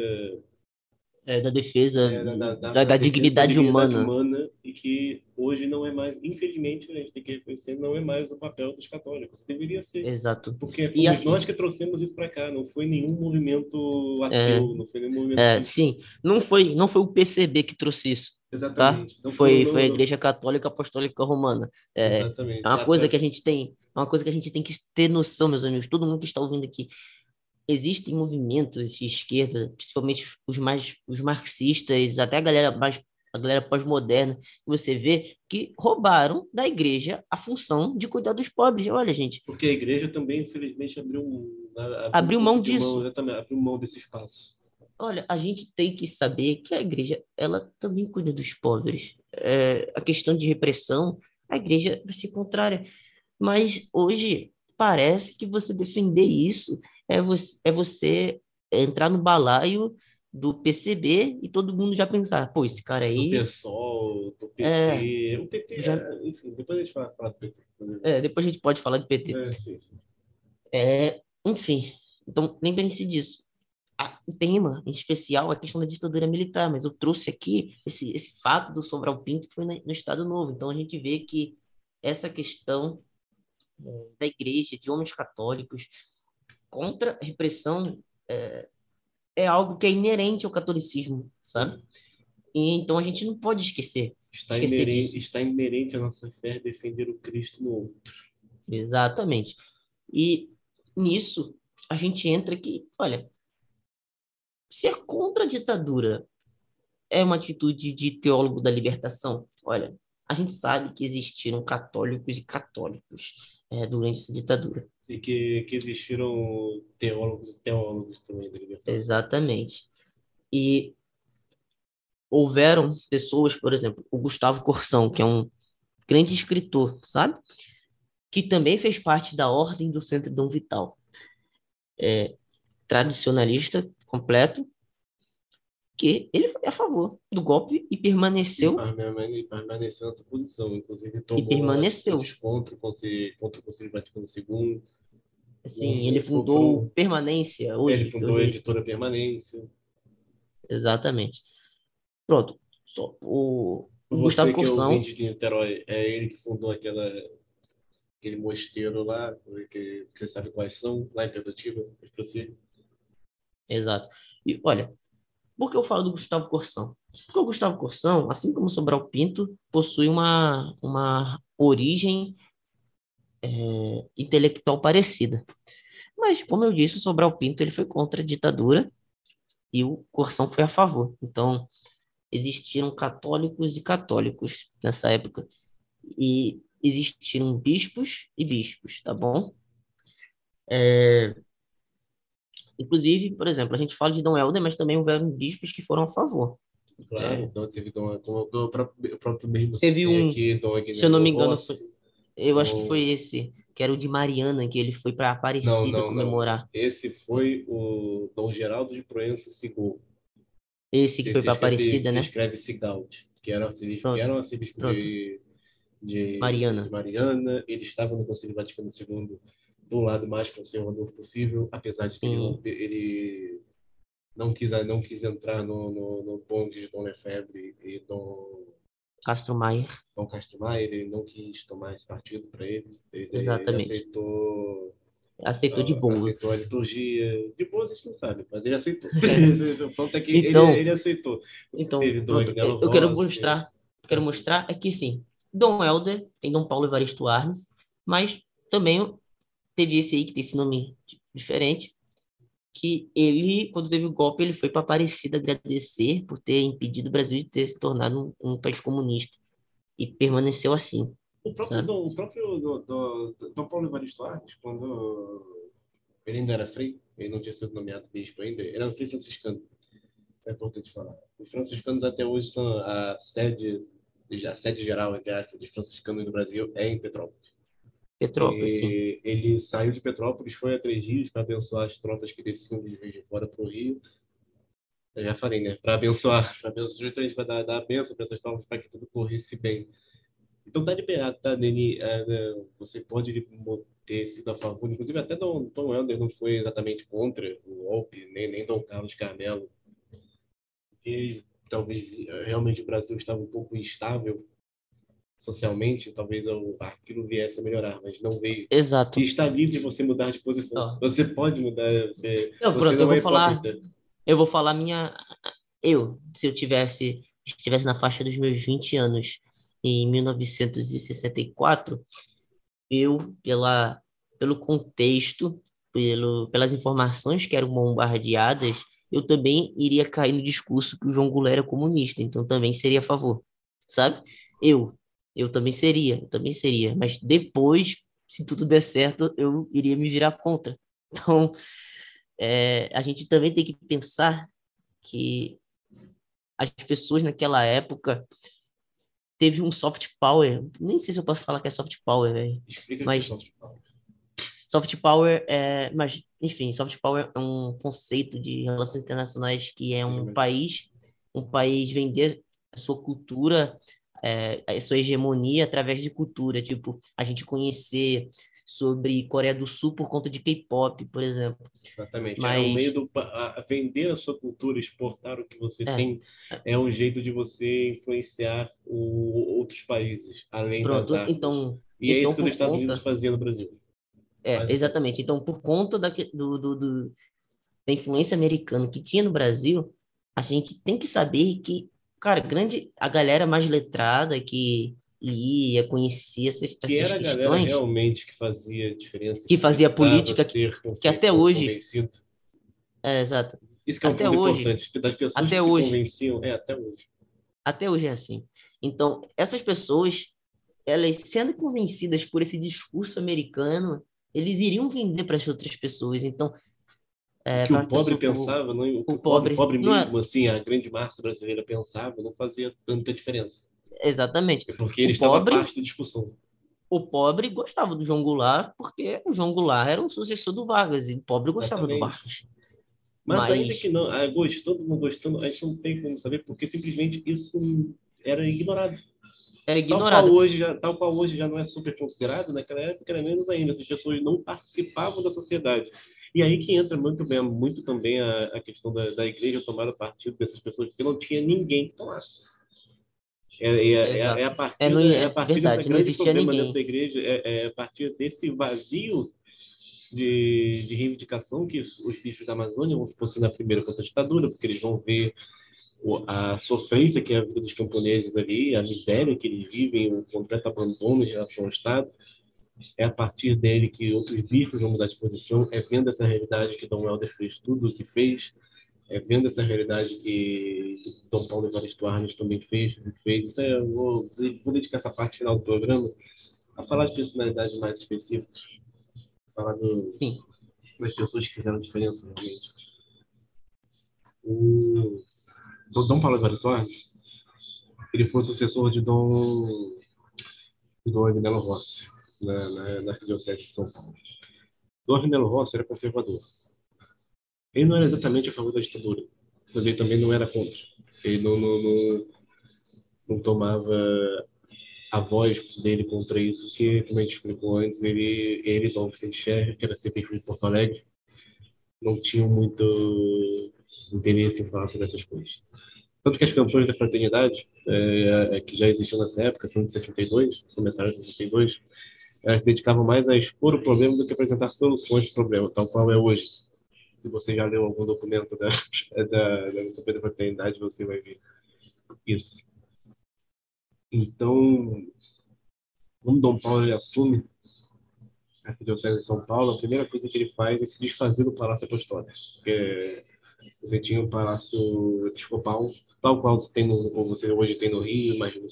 é, da defesa é, da, da- da, da da defesa dignidade humana. humana e que hoje não é mais, infelizmente, a gente tem que reconhecer, não é mais o papel dos católicos. Deveria ser. Exato. Porque fomos assim- nós que trouxemos isso para cá, não foi nenhum movimento ateu, não foi nenhum movimento. É, sim, não foi, não foi o PCB que trouxe isso, tá? Exatamente. Não Foi, não- foi a Igreja Católica Apostólica Romana. É, Exatamente. É uma coisa que a gente tem, é uma coisa que a gente tem que ter noção, meus amigos, todo mundo que está ouvindo aqui. Existem movimentos de esquerda, principalmente os mais os marxistas, até a galera mais a galera pós-moderna, que você vê que roubaram da igreja a função de cuidar dos pobres. Olha, gente, Porque a igreja também, infelizmente, abriu, um- Abriu um mão disso. exatamente, abriu mão desse espaço. olha, a gente tem que saber que a igreja, ela também cuida dos pobres. É, a questão de repressão, a igreja vai ser contrária. Mas hoje parece que você defender isso é você, é você entrar no balaio do PCB e todo mundo já pensar, pô, esse cara Do aí. PSOL, do PT. É. o PT, Já- é, enfim, depois a gente fala, fala do PT. É, depois a gente pode falar de PT. É, sim, sim. É, enfim, então lembrem-se disso. A- o tema em especial é a questão da ditadura militar, mas eu trouxe aqui esse, esse fato do Sobral Pinto que foi na- no Estado Novo. Então a gente vê que essa questão da igreja, de homens católicos, contra a repressão é, é algo que é inerente ao catolicismo, sabe? E, então a gente não pode esquecer. Está Esquecer inerente, está inerente à nossa fé defender o Cristo no outro. Exatamente. E nisso a gente entra que, olha, ser contra a ditadura é uma atitude de teólogo da libertação. Olha, a gente sabe que existiram católicos e católicos é, durante essa ditadura. E que, que existiram teólogos e teólogos também da libertação. Exatamente. E houveram pessoas, por exemplo, o Gustavo Corsão, que é um grande escritor, sabe? Que também fez parte da Ordem do Centro Dom Vital. É, tradicionalista completo, que ele foi a favor do golpe e permaneceu. E permaneceu nessa posição. Inclusive, tomou permaneceu. atitudes contra o Conselho, Vaticano II. Assim, Um- ele fundou foram- Permanência hoje. Ele fundou eu a editora Permanência. Exatamente. Pronto. Só, o, Você Gustavo é Corsão. ouvinte de Niterói, é ele que fundou aquela, aquele mosteiro lá, que, que você sabe quais são, lá em Pedrotiba, mas prossiga. Exato. E olha, Por que eu falo do Gustavo Corsão? Porque o Gustavo Corsão, assim como o Sobral Pinto, possui uma, uma origem é, intelectual parecida. Mas, como eu disse, o Sobral Pinto ele foi contra a ditadura e o Corsão foi a favor. Então, existiram católicos e católicos nessa época. E existiram bispos e bispos, tá bom? É... Inclusive, por exemplo, a gente fala de Dom Helder, mas também houveram bispos que foram a favor. Claro, é... então teve Dom, como o próprio, próprio mesmo teve um, aqui, Dom se eu não me engano, foi, eu acho que foi esse, que era o de Mariana, que ele foi para Aparecida não, não, comemorar. Não. Esse foi o Dom Geraldo de Proença Sigur. Esse que, foi para Aparecida, se, né? Se escreve Sigalt, que era, que era um arcebispo de, de, Mariana. de Mariana. Ele estava no Conselho Vaticano II do lado mais conservador possível, apesar de que ele, ele, não quis não quis entrar no, no, no bonde de Dom Lefebvre e Dom Castro Maier. Dom Castro Maier, ele não quis tomar esse partido para ele. ele. Exatamente. Ele aceitou aceitou de boas. Aceitou a liturgia. De boas a gente não sabe, mas ele aceitou. o ponto é que então, ele, ele aceitou. Então, pronto, eu, eu quero mostrar, eu quero mostrar é que sim, Dom Helder tem Dom Paulo Evaristo Arnes, mas também teve esse aí que tem esse nome diferente, que ele, quando teve o golpe, ele foi para Aparecida agradecer por ter impedido o Brasil de ter se tornado um, um país comunista e permaneceu assim. O próprio, Dom, o próprio do, do, do, Paulo Evaristo Arnes, quando ele ainda era frei, ele não tinha sido nomeado bispo ainda, ele era um frei franciscano. Isso é importante falar. Os franciscanos até hoje são a sede, a sede geral, entre aspas, de franciscanos do Brasil é em Petrópolis. Petrópolis, e sim. Ele saiu de Petrópolis, foi a Três Rios para abençoar as tropas que desciam de Juiz de Fora para o Rio. Eu já falei, né? Para abençoar, para abençoar, para dar, dar a benção para essas tropas para que tudo corresse bem. Então tá liberado, tá, Neni? É, né, você pode ter sido a favor, inclusive até Dom, Dom Helder não foi exatamente contra o golpe, nem, nem Dom Carlos Carmelo, porque talvez realmente o Brasil estava um pouco instável socialmente, talvez aquilo viesse a melhorar, mas não veio. Exato. E está livre de você mudar de posição. Oh. Você pode mudar. Você, não, você pronto, não eu vou é falar. Eu vou falar minha. Eu, se eu tivesse estivesse na faixa dos meus 20 anos em 1964, eu, pela, pelo contexto, pelo, pelas informações que eram bombardeadas, eu também iria cair no discurso que o João Goulart era comunista, então também seria a favor, sabe? Eu, eu também seria, eu também seria, mas depois, se tudo der certo, eu iria me virar contra. Então, é, a gente também tem que pensar que as pessoas naquela época teve um soft power. Nem sei se eu posso falar que é soft power, velho. Mas é soft power. soft power é, mas enfim, soft power é um conceito de relações internacionais que é um país, um país vender a sua cultura, é, a sua hegemonia através de cultura, tipo a gente conhecer sobre Coreia do Sul por conta de K-pop, por exemplo. Exatamente. Mas... É um meio do, a, vender a sua cultura, exportar o que você é. tem, é um jeito de você influenciar o, outros países, além Pronto, das artes. Então, e então, é isso que os Estados conta... Unidos faziam no Brasil. É, Mas... exatamente. Então, por conta da, do, do, do, da influência americana que tinha no Brasil, a gente tem que saber que, cara, grande a galera mais letrada que lia, conhecia essas, que essas era questões. a galera realmente que fazia diferença. Que fazia política, que, que até hoje... É, exato. Isso que é um até hoje, importante, das pessoas até que hoje, se convenciam, é, até hoje. Até hoje é assim. Então, essas pessoas, elas sendo convencidas por esse discurso americano, eles iriam vender para as outras pessoas. Então, é, o que o pobre pensava, não, o, o pobre, pobre é mesmo, é... assim, a grande massa brasileira pensava, não fazia tanta diferença. Exatamente. É porque ele o estava pobre, parte da discussão. O pobre gostava do João Goulart porque o João Goulart era o sucessor do Vargas e o pobre gostava Exatamente. do Vargas. Mas, Mas, ainda que não, ah, gostando ou não gostando, a gente não tem como saber porque simplesmente isso era ignorado. Era ignorado. Tal qual hoje já, tal qual hoje já não é super considerado, naquela época era menos ainda. Essas pessoas não participavam da sociedade. E aí que entra muito bem, muito também a, a questão da, da igreja tomar partido dessas pessoas, porque não tinha ninguém que tomasse. É, é, é, é, a partir, é, não, é a partir verdade, desse grande problema ninguém. dentro da igreja, é, é, a partir desse vazio de, de reivindicação que os, os bispos da Amazônia vão se posicionar primeiro contra a ditadura, porque eles vão ver a sofrência que é a vida dos camponeses ali, a miséria que eles vivem, o completo abandono em relação ao Estado. É a partir dele que outros bispos vão mudar de posição, é vendo essa realidade que Dom Helder fez tudo o que fez, é vendo essa realidade que Dom Paulo Evaristo Arnes também fez, fez. Isso é, eu vou, vou dedicar essa parte final do programa a falar de personalidades mais específicas, falar do, Sim. das pessoas que fizeram diferença realmente. O Dom Paulo Evaristo Arnes, ele foi sucessor de Dom, de Dom Agnello Rossi, na, na, na Arquidiocese de São Paulo. Dom Agnello Rossi era conservador. Ele não era exatamente a favor da ditadura, mas ele também não era contra. Ele não, não, não, não tomava a voz dele contra isso, que, como a gente explicou antes, ele, ele Dom Vicente Scher, que era sempre de Porto Alegre, não tinham muito interesse em falar sobre essas coisas. Tanto que as campanhas da fraternidade, é, que já existiam nessa época, são de 62, começaram em 62, elas se dedicavam mais a expor o problema do que apresentar soluções para o problema, tal qual é hoje. Se você já leu algum documento da, da, da da fraternidade, você vai ver isso. Então, quando Dom Paulo ele assume a Arquidiocese de São Paulo, a primeira coisa que ele faz é se desfazer do Palácio Apostólico. Porque você tinha o Palácio Episcopal, tal qual você, tem no, você hoje tem no Rio, mas no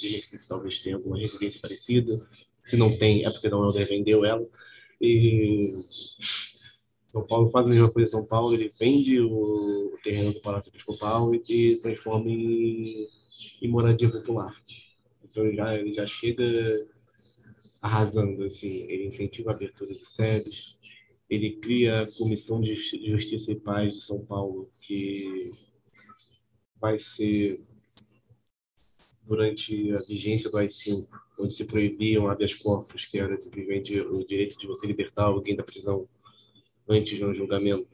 talvez tenha alguma residência parecida. Se não tem, é porque Dom Helder vendeu ela. E São Paulo faz a mesma coisa São Paulo, ele vende o, o terreno do Palácio Episcopal e, e transforma em, em moradia popular. Então ele já, ele já chega arrasando, assim, ele incentiva a abertura de sedes, ele cria a Comissão de Justiça e Paz de São Paulo, que vai ser durante a vigência do AI-5, onde se proibiam habeas corpus, que era simplesmente o direito de você libertar alguém da prisão antes de um julgamento.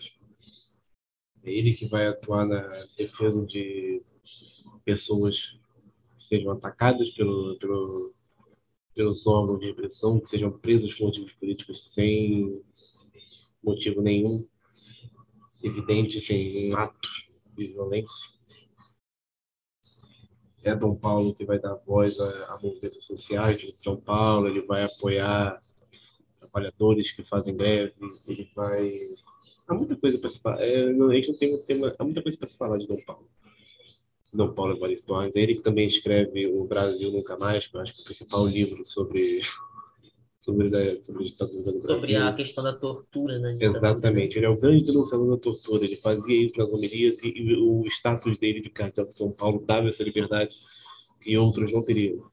É ele que vai atuar na defesa de pessoas sejam atacadas pelo, pelo, pelos órgãos de repressão, que sejam presas por motivos políticos sem motivo nenhum, evidente, sem um ato de violência. É Dom Paulo que vai dar voz a, a movimentos sociais de São Paulo, ele vai apoiar trabalhadores que fazem greve, ele vai. Há muita coisa para se falar. É, a gente não tem um tema. Há muita coisa para se falar de Dom Paulo. Dom Paulo Evaristo Arnes. Ele que também escreve O Brasil Nunca Mais, que eu acho que é o principal livro sobre sobre, a, sobre a ditadura do Brasil. Sobre a questão da tortura, né? Exatamente. Ele é o grande denunciador da tortura. Ele fazia isso nas homilias e, e o status dele de cartel de São Paulo dava essa liberdade que outros não teriam.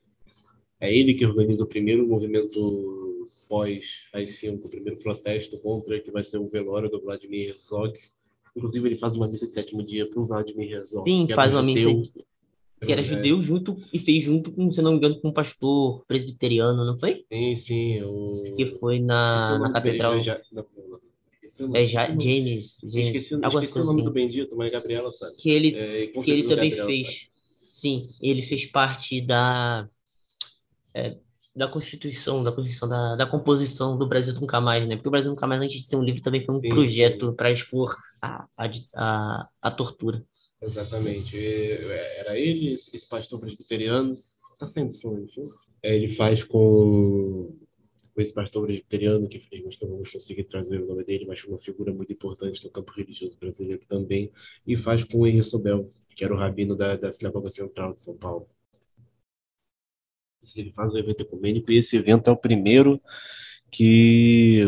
É ele que organiza o primeiro movimento pós AI-5, o primeiro protesto contra que vai ser o velório do Vladimir Herzog, Inclusive, ele faz uma missa de sétimo dia para o Vladimir Herzog. Sim, faz uma missa que era judeu junto e fez junto com, se não me engano, com um pastor presbiteriano, não foi? Sim, sim. O... Que foi na, na catedral. Já, é já, James. James esqueci, esqueci o nome do bendito, mas Gabriela sabe. Que ele, é, que ele também Gabriela fez. Sabe. Sim, ele fez parte da. É, da Constituição, da Constituição, da, da composição do Brasil Nunca Mais, né? Porque o Brasil Nunca Mais, antes de ser um livro, também foi um sim, projeto para expor a, a, a, a, tortura. Exatamente. Era ele, esse pastor presbiteriano, está sendo sonho, é, ele faz com, com esse pastor presbiteriano, que infelizmente não vamos conseguir trazer o nome dele, mas foi uma figura muito importante no campo religioso brasileiro também, e faz com o Sobel, que era o rabino da, da Sinagoga Central de São Paulo. Ele faz o evento ecumênico e esse evento é o primeiro que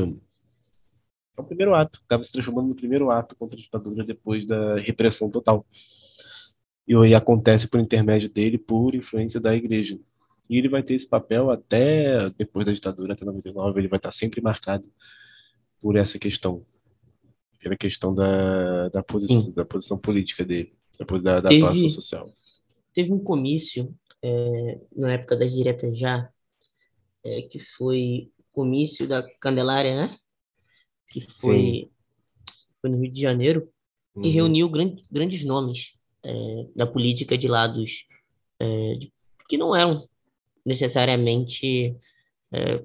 é o primeiro ato, acaba se transformando no primeiro ato contra a ditadura depois da repressão total. E aí acontece por intermédio dele, por influência da igreja. E ele vai ter esse papel até depois da ditadura, até 99, ele vai estar sempre marcado por essa questão, pela questão da, da, posição, da posição política dele, da, da teve, social. Teve um comício é, na época das diretas já, é, que foi comício da Candelária, né? Que foi, foi no Rio de Janeiro, que uhum. reuniu grande, grandes nomes é, da política de lados é, que não eram necessariamente é,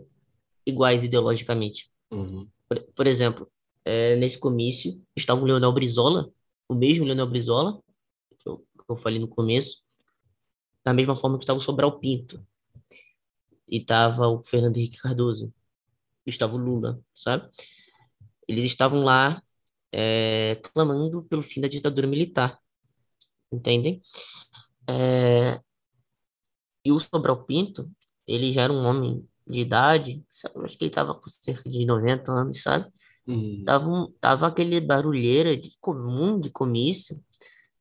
iguais ideologicamente. Uhum. por, por exemplo, é, nesse comício estava o Leonel Brizola, o mesmo Leonel Brizola, que eu, que eu falei no começo, da mesma forma que estava o Sobral Pinto, e estava o Fernando Henrique Cardoso, estava o Lula, sabe? Eles estavam lá é, clamando pelo fim da ditadura militar, entendem? É, e o Sobral Pinto, ele já era um homem de idade, sabe? acho que ele estava com cerca de 90 anos, sabe? Hum. Tava, um, tava aquele barulheira de comum de comício.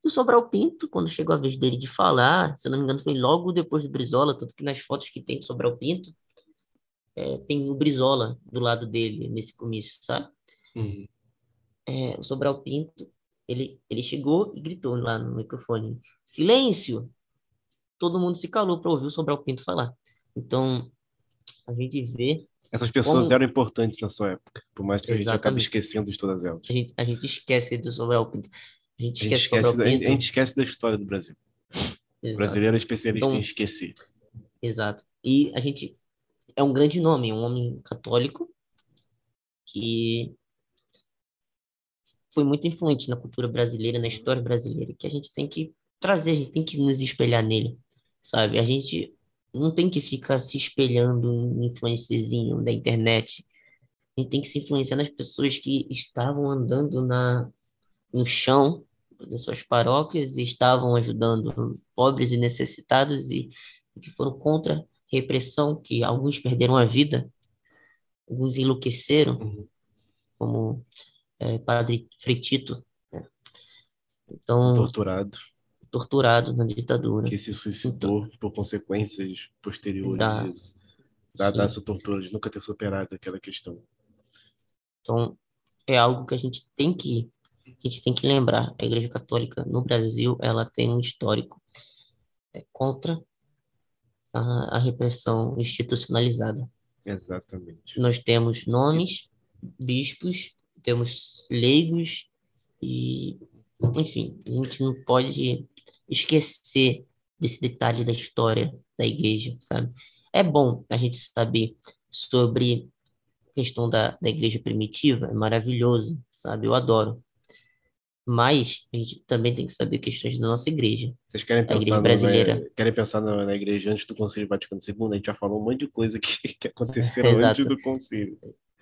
E o Sobral Pinto, quando chegou a vez dele de falar, se eu não me engano, foi logo depois do Brizola, tanto que nas fotos que tem do Sobral Pinto, é, tem o Brizola do lado dele nesse comício, sabe? Hum. É, o Sobral Pinto, ele, ele chegou e gritou lá no microfone: Silêncio! Todo mundo se calou para ouvir o Sobral Pinto falar. Então, a gente vê. Essas pessoas como... eram importantes na sua época, por mais que Exatamente. a gente acabe esquecendo de todas elas. A gente, a gente esquece do Sobral Pinto. A gente esquece, a gente esquece, da, a gente esquece da história do Brasil. Exato. O brasileiro é especialista então, em esquecer. Exato. E a gente é um grande nome, um homem católico que foi muito influente na cultura brasileira, na história brasileira, que a gente tem que trazer, a gente tem que nos espelhar nele, sabe? A gente não tem que ficar se espelhando em influencerzinho da internet. A gente tem que se influenciar nas pessoas que estavam andando na, no chão das suas paróquias e estavam ajudando pobres e necessitados e, e que foram contra a repressão, que alguns perderam a vida, alguns enlouqueceram, uhum. como é, Padre Freitito. Né? Então, torturado torturado na ditadura. Que se suicidou então, por consequências posteriores da, disso. Da, essa tortura, de nunca ter superado aquela questão. Então, é algo que a gente tem que a gente tem que lembrar. A Igreja Católica no Brasil, ela tem um histórico é, contra a, a repressão institucionalizada. Exatamente. Nós temos nomes, bispos, temos leigos e, enfim, a gente não pode esquecer desse detalhe da história da igreja, sabe? É bom a gente saber sobre a questão da, da igreja primitiva, é maravilhoso, sabe? Eu adoro. Mas a gente também tem que saber questões da nossa igreja. Vocês querem pensar, brasileira. Na, querem pensar na, na, igreja antes do Concílio Vaticano II? A gente já falou um monte de coisa que, que aconteceram antes do concílio.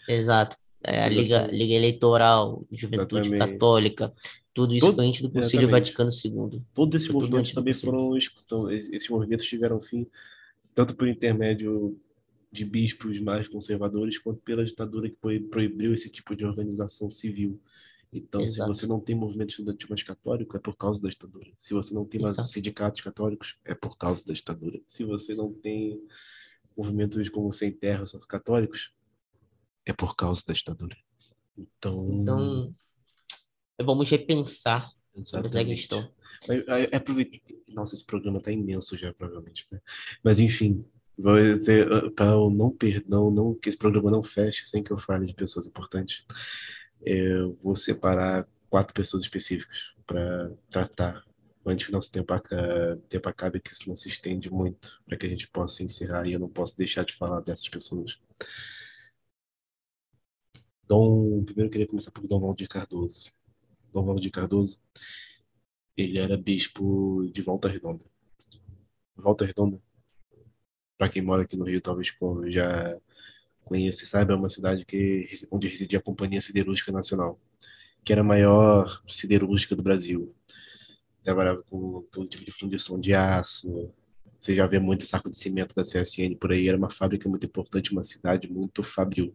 Exato. É, a Liga, Liga Eleitoral, Juventude Exatamente. Católica, tudo isso Todo, foi antes do Concílio Vaticano II. Todos esses movimentos também foram. Então, esses movimentos tiveram fim tanto por intermédio de bispos mais conservadores, quanto pela ditadura que proibiu esse tipo de organização civil. Então, Exato. se você não tem movimento estudantil mais católico, é por causa da ditadura. Se você não tem mais Exato. sindicatos católicos, é por causa da ditadura. Se você não tem movimentos como sem terra, só católicos, é por causa da ditadura. Então, então é vamos repensar sobre essa questão. É, aproveitar... Nossa, esse programa está imenso já, provavelmente. Né? Mas, enfim, ah, para eu não perder, não, que esse programa não feche sem que eu fale de pessoas importantes, eu vou separar quatro pessoas específicas para tratar antes que nosso tempo, tempo acabe, que isso não se estende muito, para que a gente possa encerrar e eu não posso deixar de falar dessas pessoas. Dom, primeiro eu queria começar por Dom Valdir Cardoso. Dom Valdir Cardoso, ele era bispo de Volta Redonda. Volta Redonda, para quem mora aqui no Rio, talvez já conheça e saiba, é uma cidade que, onde residia a Companhia Siderúrgica Nacional, que era a maior siderúrgica do Brasil. Trabalhava com todo tipo de fundição de aço, você já vê muito saco de cimento da CSN por aí. Era uma fábrica muito importante, uma cidade muito fabril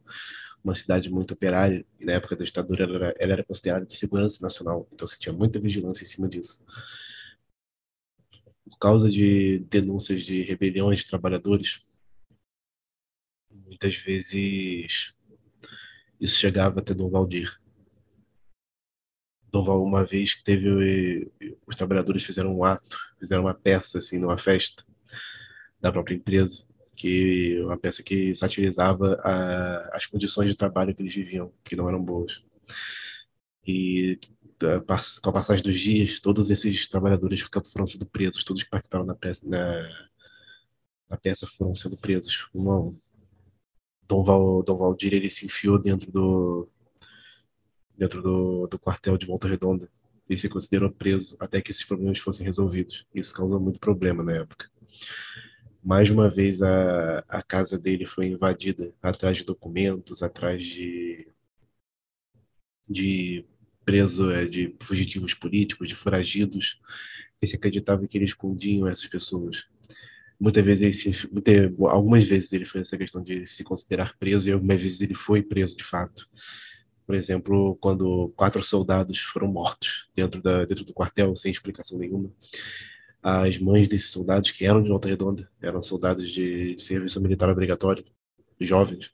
uma cidade muito operária, e na época da ditadura ela era, ela era considerada de segurança nacional, então você tinha muita vigilância em cima disso. Por causa de denúncias de rebeliões de trabalhadores, muitas vezes isso chegava até Dom Valdir. Dom Val, uma vez que teve os trabalhadores fizeram um ato, fizeram uma peça assim numa festa da própria empresa que uma peça que satirizava a, as condições de trabalho que eles viviam, que não eram boas. E com a passagem dos dias, todos esses trabalhadores foram sendo presos, todos que participaram da peça, na, na peça foram sendo presos, um a um. Dom, Val, Dom Valdir ele se enfiou dentro do dentro do, do quartel de Volta Redonda e se considerou preso até que esses problemas fossem resolvidos. Isso causou muito problema na época. Mais uma vez a, a casa dele foi invadida atrás de documentos, atrás de de preso, é, de fugitivos políticos, de foragidos, que se acreditava que eles escondiam essas pessoas. Muitas vezes ele se, algumas vezes ele fez essa questão de se considerar preso e algumas vezes ele foi preso de fato. Por exemplo, quando quatro soldados foram mortos dentro, da, dentro do quartel sem explicação nenhuma, as mães desses soldados, que eram de Volta Redonda, eram soldados de, de serviço militar obrigatório, jovens,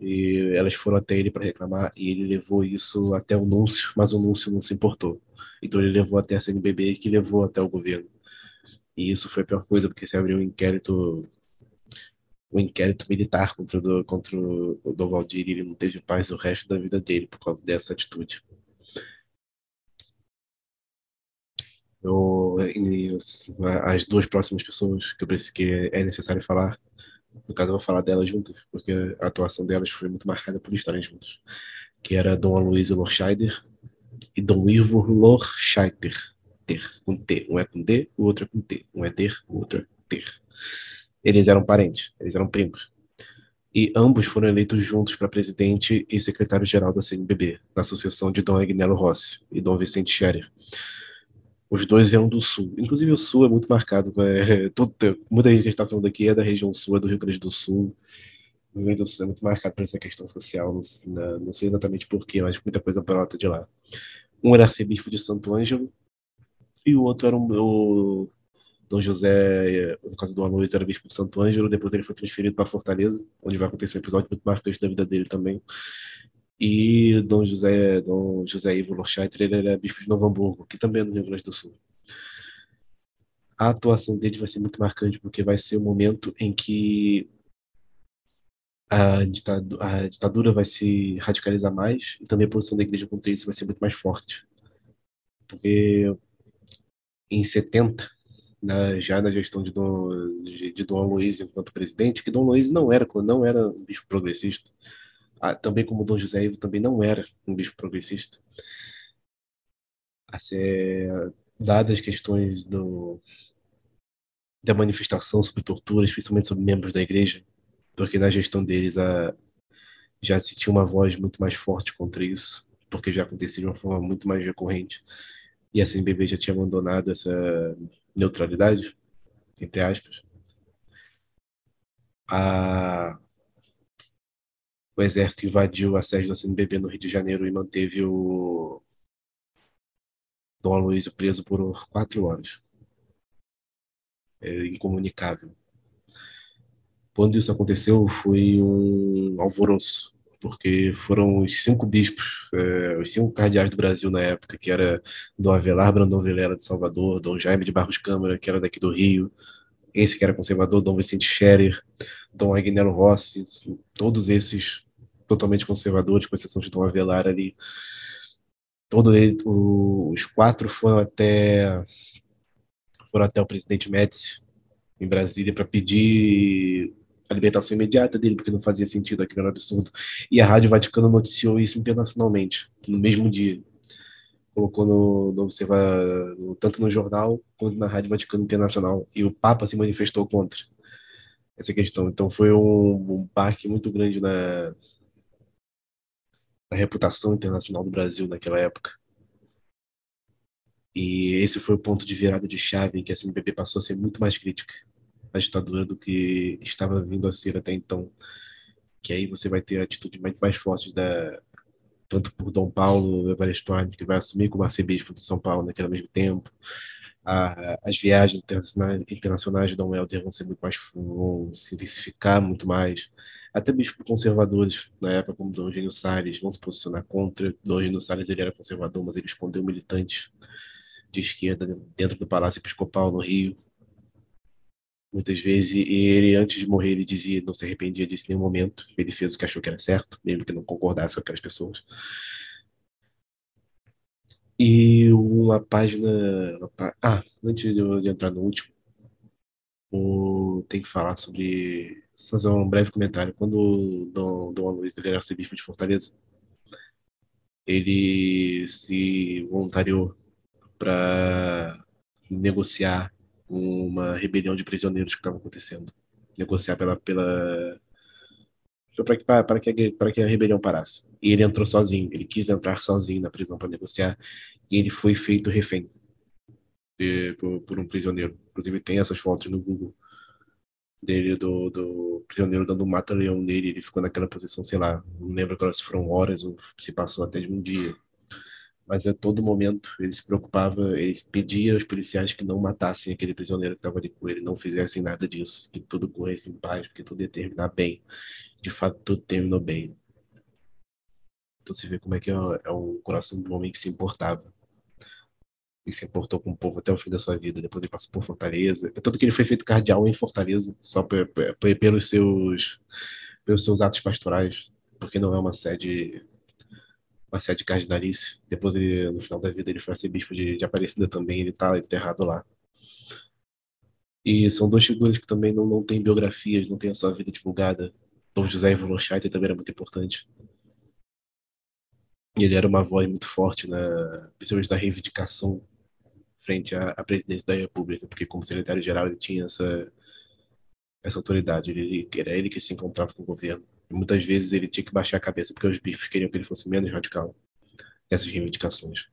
e elas foram até ele para reclamar e ele levou isso até o Núncio, mas o Núncio não se importou. Então ele levou até a CNBB que levou até o governo. E isso foi a pior coisa, porque se abriu um inquérito um inquérito militar contra, contra o Dom Valdir e ele não teve paz o resto da vida dele por causa dessa atitude. Eu, as duas próximas pessoas que, eu preciso, que é necessário falar no caso, eu vou falar delas juntas, porque a atuação delas foi muito marcada por estarem juntas. Que era Dom Aloysio Lorscheider e Dom Ivo Lorscheider. Ter, com T. Um é com D, o outro é com T. Um é ter, o outro é ter. Eles eram parentes, eles eram primos. E ambos foram eleitos juntos para presidente e secretário-geral da CNBB, na sucessão de Dom Agnello Rossi e Dom Vicente Scherer os dois eram do sul. Inclusive o sul é muito marcado. É, todo, muita gente que está falando aqui é da região sul, é do Rio Grande do Sul. O Rio Grande do Sul é muito marcado por essa questão social. Não, não sei exatamente porquê, mas muita coisa brota de lá. Um era arcebispo de Santo Ângelo e o outro era um, o Dom José, no caso do Aloysio, era bispo de Santo Ângelo. Depois ele foi transferido para Fortaleza, onde vai acontecer um episódio muito marcante da vida dele também. E Dom José, Dom José Ivo Lorchaiter, ele era bispo de Novo Hamburgo, que também é no Rio Grande do Sul. A atuação dele vai ser muito marcante, porque vai ser o momento em que a ditadura, a ditadura vai se radicalizar mais e também a posição da igreja contra isso vai ser muito mais forte. Porque em 70, na, já na gestão de Dom, de, de Dom Aloysio enquanto presidente, que Dom Aloysio não era, não era um bispo progressista, também como Dom José Ivo também não era um bispo progressista. Ser, dadas as questões do, da manifestação sobre tortura, especialmente sobre membros da igreja, porque na gestão deles a, já se tinha uma voz muito mais forte contra isso, porque já acontecia de uma forma muito mais recorrente. E a CNBB já tinha abandonado essa neutralidade, entre aspas. A, o exército invadiu a sede da CNBB no Rio de Janeiro e manteve o Dom Aloysio preso por quatro anos. É incomunicável. Quando isso aconteceu, foi um alvoroço, porque foram os cinco bispos, é, os cinco cardeais do Brasil na época, que era Dom Avelar Brandão Vilela de Salvador, Dom Jaime de Barros Câmara, que era daqui do Rio, esse que era conservador, Dom Vicente Scherer, Dom Agnello Rossi, todos esses totalmente conservadores, com exceção de Dom Avelar ali. Todo ele, os quatro foram até foram até o presidente Médici em Brasília para pedir a libertação imediata dele, porque não fazia sentido, aquilo era um absurdo. E a Rádio Vaticano noticiou isso internacionalmente, no mesmo dia. Colocou no, no tanto no jornal quanto na Rádio Vaticano Internacional. E o Papa se manifestou contra essa questão. Então foi um, um parque muito grande na, a reputação internacional do Brasil naquela época. E esse foi o ponto de virada de chave em que a CNBB passou a ser muito mais crítica à ditadura do que estava vindo a ser até então. Que aí você vai ter atitudes muito mais fortes da tanto por Dom Paulo Evaristo que vai assumir como arcebispo de São Paulo naquele mesmo tempo. A, as viagens internacionais, internacionais de Dom Helder vão ser muito mais vão se intensificar muito mais até bispos conservadores, na época, como Dom Eugênio Salles, vão se posicionar contra. Dom Eugênio Salles ele era conservador, mas ele escondeu militantes de esquerda dentro do Palácio Episcopal no Rio. Muitas vezes, e ele, antes de morrer, ele dizia não se arrependia disso em nenhum momento. Ele fez o que achou que era certo, mesmo que não concordasse com aquelas pessoas. E uma página. Ah, antes de eu entrar no último, tem que falar sobre Só fazer um breve comentário. Quando Dom, Dom Luiz ele era arcebispo de Fortaleza, ele se voluntariou para negociar uma rebelião de prisioneiros que estava acontecendo. Negociar pela, pela para que, para, que, para que a rebelião parasse. E ele entrou sozinho, ele quis entrar sozinho na prisão para negociar, e ele foi feito refém de, por, por, um prisioneiro. Inclusive, tem essas fotos no Google dele, do, do prisioneiro dando um mata-leão nele. Ele ficou naquela posição, sei lá, não lembro agora se foram horas ou se passou até de um dia. Mas a todo momento ele se preocupava, ele pedia aos policiais que não matassem aquele prisioneiro que estava ali com ele, não fizessem nada disso, que tudo corresse em paz, que tudo ia terminar bem de fato tudo terminou bem. Então você vê como é que é, é o coração do homem que se importava. E se importou com o povo até o fim da sua vida. Depois ele passou por Fortaleza. É tanto que ele foi feito cardeal em Fortaleza, só pelos seus, pelos seus atos pastorais, porque não é uma sede uma sede cardinalice. Depois, ele, no final da vida, ele foi ser bispo de, de Aparecida também. Ele está enterrado lá. E são duas figuras que também não, não têm biografias, não têm a sua vida divulgada. Dom José Lochaiter também era muito importante. Ele era uma voz muito forte, na, principalmente na reivindicação frente à, à presidência da República, porque como secretário-geral ele tinha essa, essa autoridade, ele, era ele que se encontrava com o governo. E muitas vezes ele tinha que baixar a cabeça porque os bispos queriam que ele fosse menos radical nessas reivindicações.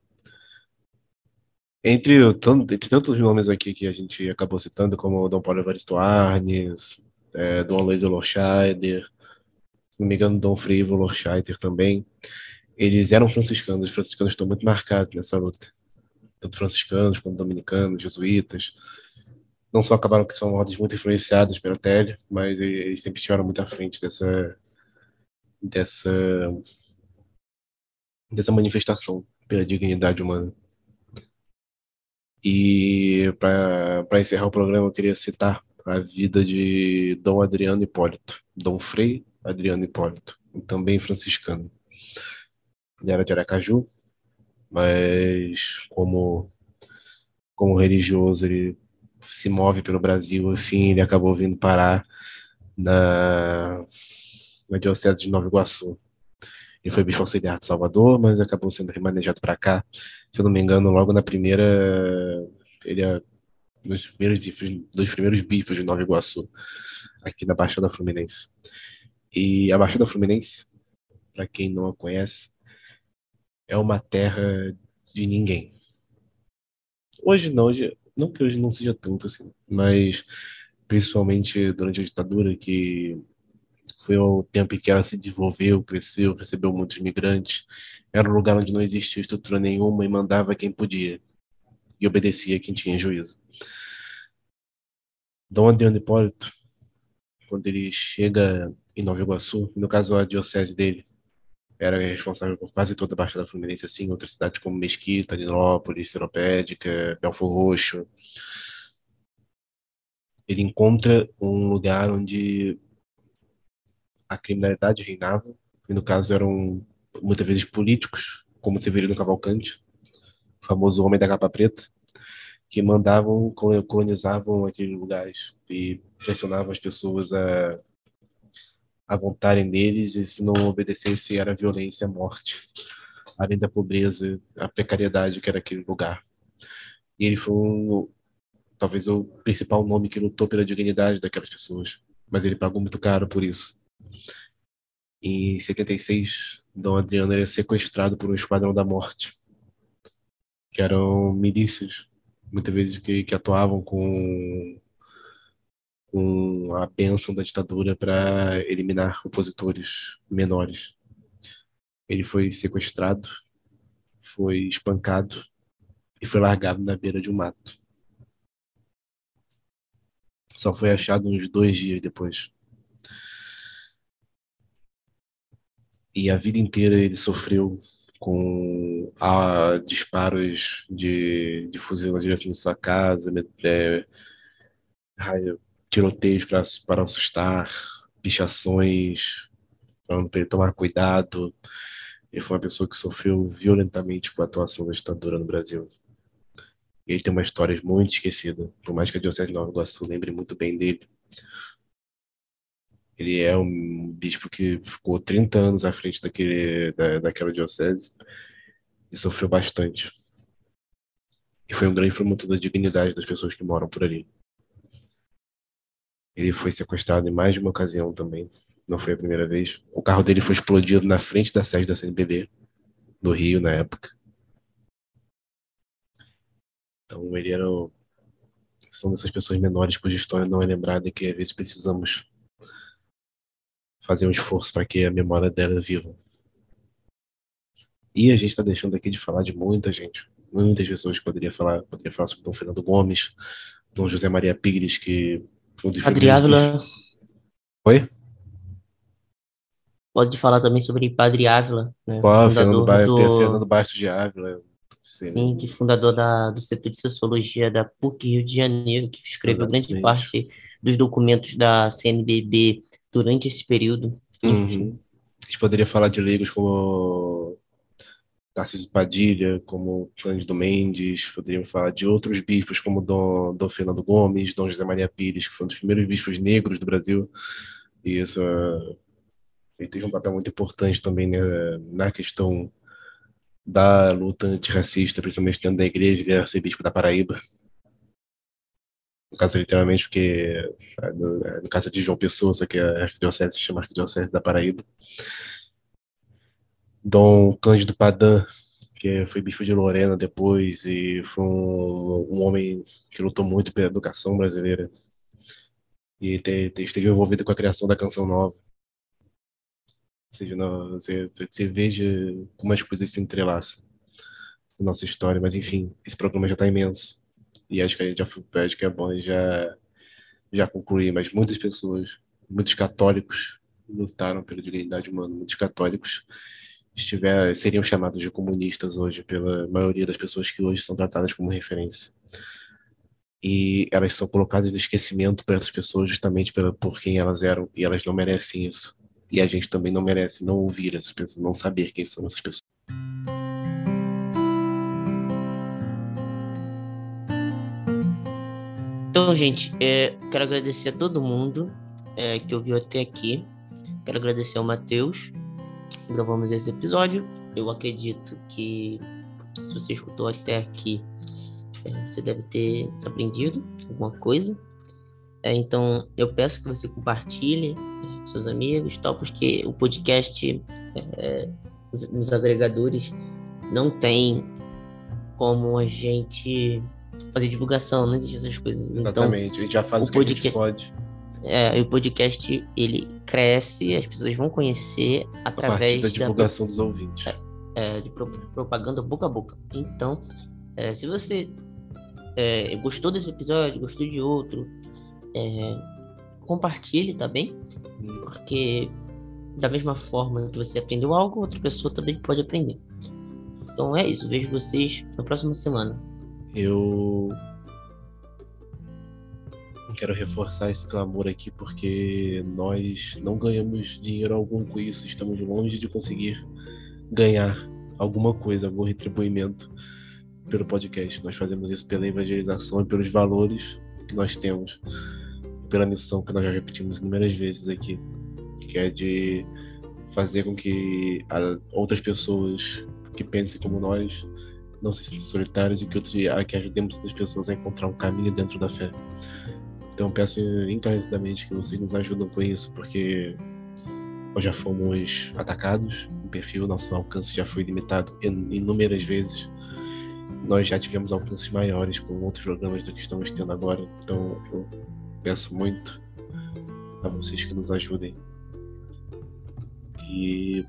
Entre, entre tantos nomes aqui que a gente acabou citando, como Dom Paulo Evaristo Arnes, é, Dom Aloysio Lorscheider, se não me engano, Dom Frivo Lorscheider também. Eles eram franciscanos, os franciscanos estão muito marcados nessa luta. Tanto franciscanos quanto dominicanos, jesuítas. Não só acabaram que são ordens muito influenciadas pela Télio, mas eles sempre estiveram muito à frente dessa dessa dessa manifestação pela dignidade humana. E para encerrar o programa, eu queria citar a vida de Dom Adriano Hipólito, Dom Frei Adriano Hipólito, também franciscano. Ele era de Aracaju, mas como como religioso ele se move pelo Brasil, assim, ele acabou vindo parar na, na Diocese de Nova Iguaçu. Ele foi bispo auxiliar de Salvador, mas acabou sendo remanejado para cá. Se eu não me engano, logo na primeira, ele é dos primeiros dos primeiros bispos de Nova Iguaçu, aqui na Baixada Fluminense. E a Baixada Fluminense, para quem não a conhece, é uma terra de ninguém. Hoje não, hoje, não que hoje não seja tanto assim, mas principalmente durante a ditadura, que foi o tempo em que ela se desenvolveu, cresceu, recebeu muitos imigrantes. Era um lugar onde não existia estrutura nenhuma e mandava quem podia e obedecia quem tinha juízo. Dom Adriano Hipólito, quando ele chega em Nova Iguaçu, no caso a diocese dele, era responsável por quase toda a Baixada Fluminense, assim, outras cidades como Mesquita, Nilópolis, Seropédica, Belfor Roxo. Ele encontra um lugar onde a criminalidade reinava, e no caso eram muitas vezes políticos, como Severino Cavalcante, o famoso Homem da Capa Preta, que mandavam, colonizavam aqueles lugares e pressionavam as pessoas a, a voltarem deles e se não obedecesse era violência, morte, além da pobreza, a precariedade que era aquele lugar. E ele foi um, talvez o principal nome que lutou pela dignidade daquelas pessoas, mas ele pagou muito caro por isso. Em 76, Dom Adriano era sequestrado por um esquadrão da morte, que eram milícias muitas vezes que, que atuavam com, com a bênção da ditadura para eliminar opositores menores. Ele foi sequestrado, foi espancado e foi largado na beira de um mato. Só foi achado uns dois dias depois. E a vida inteira ele sofreu com a, disparos de, de fuzil na direção de sua casa, é, tiroteios para, para assustar, pichações, falando para ele tomar cuidado. Ele foi uma pessoa que sofreu violentamente com a atuação da ditadura no Brasil. E ele tem uma história muito esquecida, por mais que a Diocese de Nova Iguaçu lembre muito bem dele. Ele é um bispo que ficou 30 anos à frente daquele, da, daquela diocese e sofreu bastante. E foi um grande promotor da dignidade das pessoas que moram por ali. Ele foi sequestrado em mais de uma ocasião também. Não foi a primeira vez. O carro dele foi explodido na frente da sede da CNBB, no Rio, na época. Então, ele era. São dessas pessoas menores cuja história não é lembrada e que às vezes precisamos fazer um esforço para que a memória dela viva. E a gente está deixando aqui de falar de muita gente, muitas pessoas que poderia falar, poderia falar sobre Dom Fernando Gomes, Dom José Maria Pigres, que Padre Ávila. Oi? Pode falar também sobre Padre Ávila, né? Pô, Fernando, ba do... Fernando Bastos de Ávila. Sim, que fundador da, do setor de Sociologia da PUC Rio de Janeiro, que escreveu Exatamente. grande parte dos documentos da CNBB durante esse período. Uhum. A gente poderia falar de leigos como Tarcísio Padilha, como Cândido Mendes, poderíamos falar de outros bispos como Dom, Dom Fernando Gomes, Dom José Maria Pires, que foi um dos primeiros bispos negros do Brasil. E isso ele teve um papel muito importante também né, na questão da luta antirracista, principalmente dentro da igreja, ele era arcebispo da Paraíba. No caso, literalmente, porque no, no caso de João Pessoa, só que a arquidiocese se chama Arquidiocese da Paraíba. Dom Cândido Padan, que foi bispo de Lorena depois, e foi um, um homem que lutou muito pela educação brasileira. E te, te, esteve envolvido com a criação da Canção Nova. Ou seja, não, você, você veja como as coisas se entrelaçam na nossa história, mas enfim, esse programa já está imenso. E acho que a gente já acho que é bom já, já concluir, mas muitas pessoas, muitos católicos lutaram pela dignidade humana, muitos católicos estiver, seriam chamados de comunistas hoje pela maioria das pessoas que hoje são tratadas como referência. E elas são colocadas no esquecimento para essas pessoas justamente pela, por quem elas eram, e elas não merecem isso. E a gente também não merece não ouvir essas pessoas, não saber quem são essas pessoas. Então, gente, é, quero agradecer a todo mundo é, que ouviu até aqui. Quero agradecer ao Matheus. Gravamos esse episódio. Eu acredito que se você escutou até aqui, é, você deve ter aprendido alguma coisa. É, então, eu peço que você compartilhe é, com seus amigos, tal, porque o podcast é, nos, agregadores não tem como a gente fazer divulgação, não existe essas coisas. Então, Exatamente, então, a gente já faz o, o que podcast, a gente pode. É, o podcast ele cresce, as pessoas vão conhecer através da divulgação da, dos ouvintes. É, de propaganda boca a boca. Então, é, se você é, gostou desse episódio, gostou de outro, é, compartilhe, tá bem? Porque da mesma forma que você aprendeu algo, outra pessoa também pode aprender. Então é isso. Vejo vocês na próxima semana. Eu quero reforçar esse clamor aqui porque nós não ganhamos dinheiro algum com isso, estamos longe de conseguir ganhar alguma coisa, algum retribuimento pelo podcast. Nós fazemos isso pela evangelização e pelos valores que nós temos, pela missão que nós já repetimos inúmeras vezes aqui, que é de fazer com que outras pessoas que pensem como nós não se sintam solitários e que, outros, que ajudemos outras pessoas a encontrar um caminho dentro da fé. Então peço encarecidamente que vocês nos ajudem com isso, porque nós já fomos atacados, o perfil, nosso alcance já foi limitado inúmeras vezes. Nós já tivemos alcances maiores com outros programas do que estamos tendo agora. Então eu peço muito a vocês que nos ajudem. Que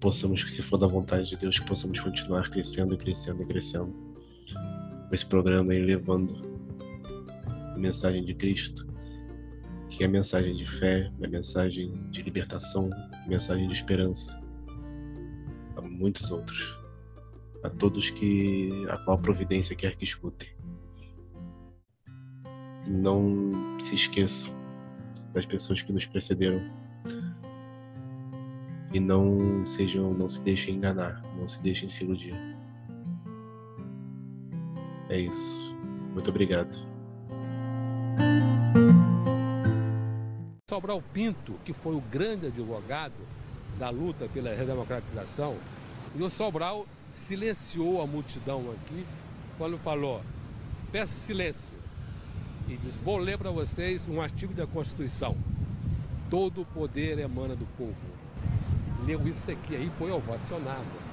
possamos, se for da vontade de Deus, possamos continuar crescendo e crescendo e crescendo. Esse programa aí levando a mensagem de Cristo, que é a mensagem de fé, a mensagem de libertação, a mensagem de esperança. A muitos outros. A todos que a qual providência quer que escutem. Não se esqueçam das pessoas que nos precederam e não sejam, não se deixem enganar, não se deixem se iludir. É isso. Muito obrigado. Sobral Pinto, que foi o grande advogado da luta pela redemocratização, e o Sobral silenciou a multidão aqui quando falou: peço silêncio. E diz: vou ler para vocês um artigo da Constituição. Todo o poder emana do povo. Leu isso aqui aí foi ovacionado.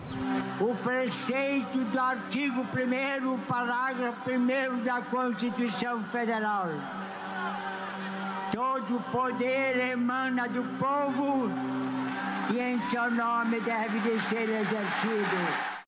O preceito do artigo 1, parágrafo 1 da Constituição Federal. Todo poder emana do povo e em seu nome deve de ser exercido.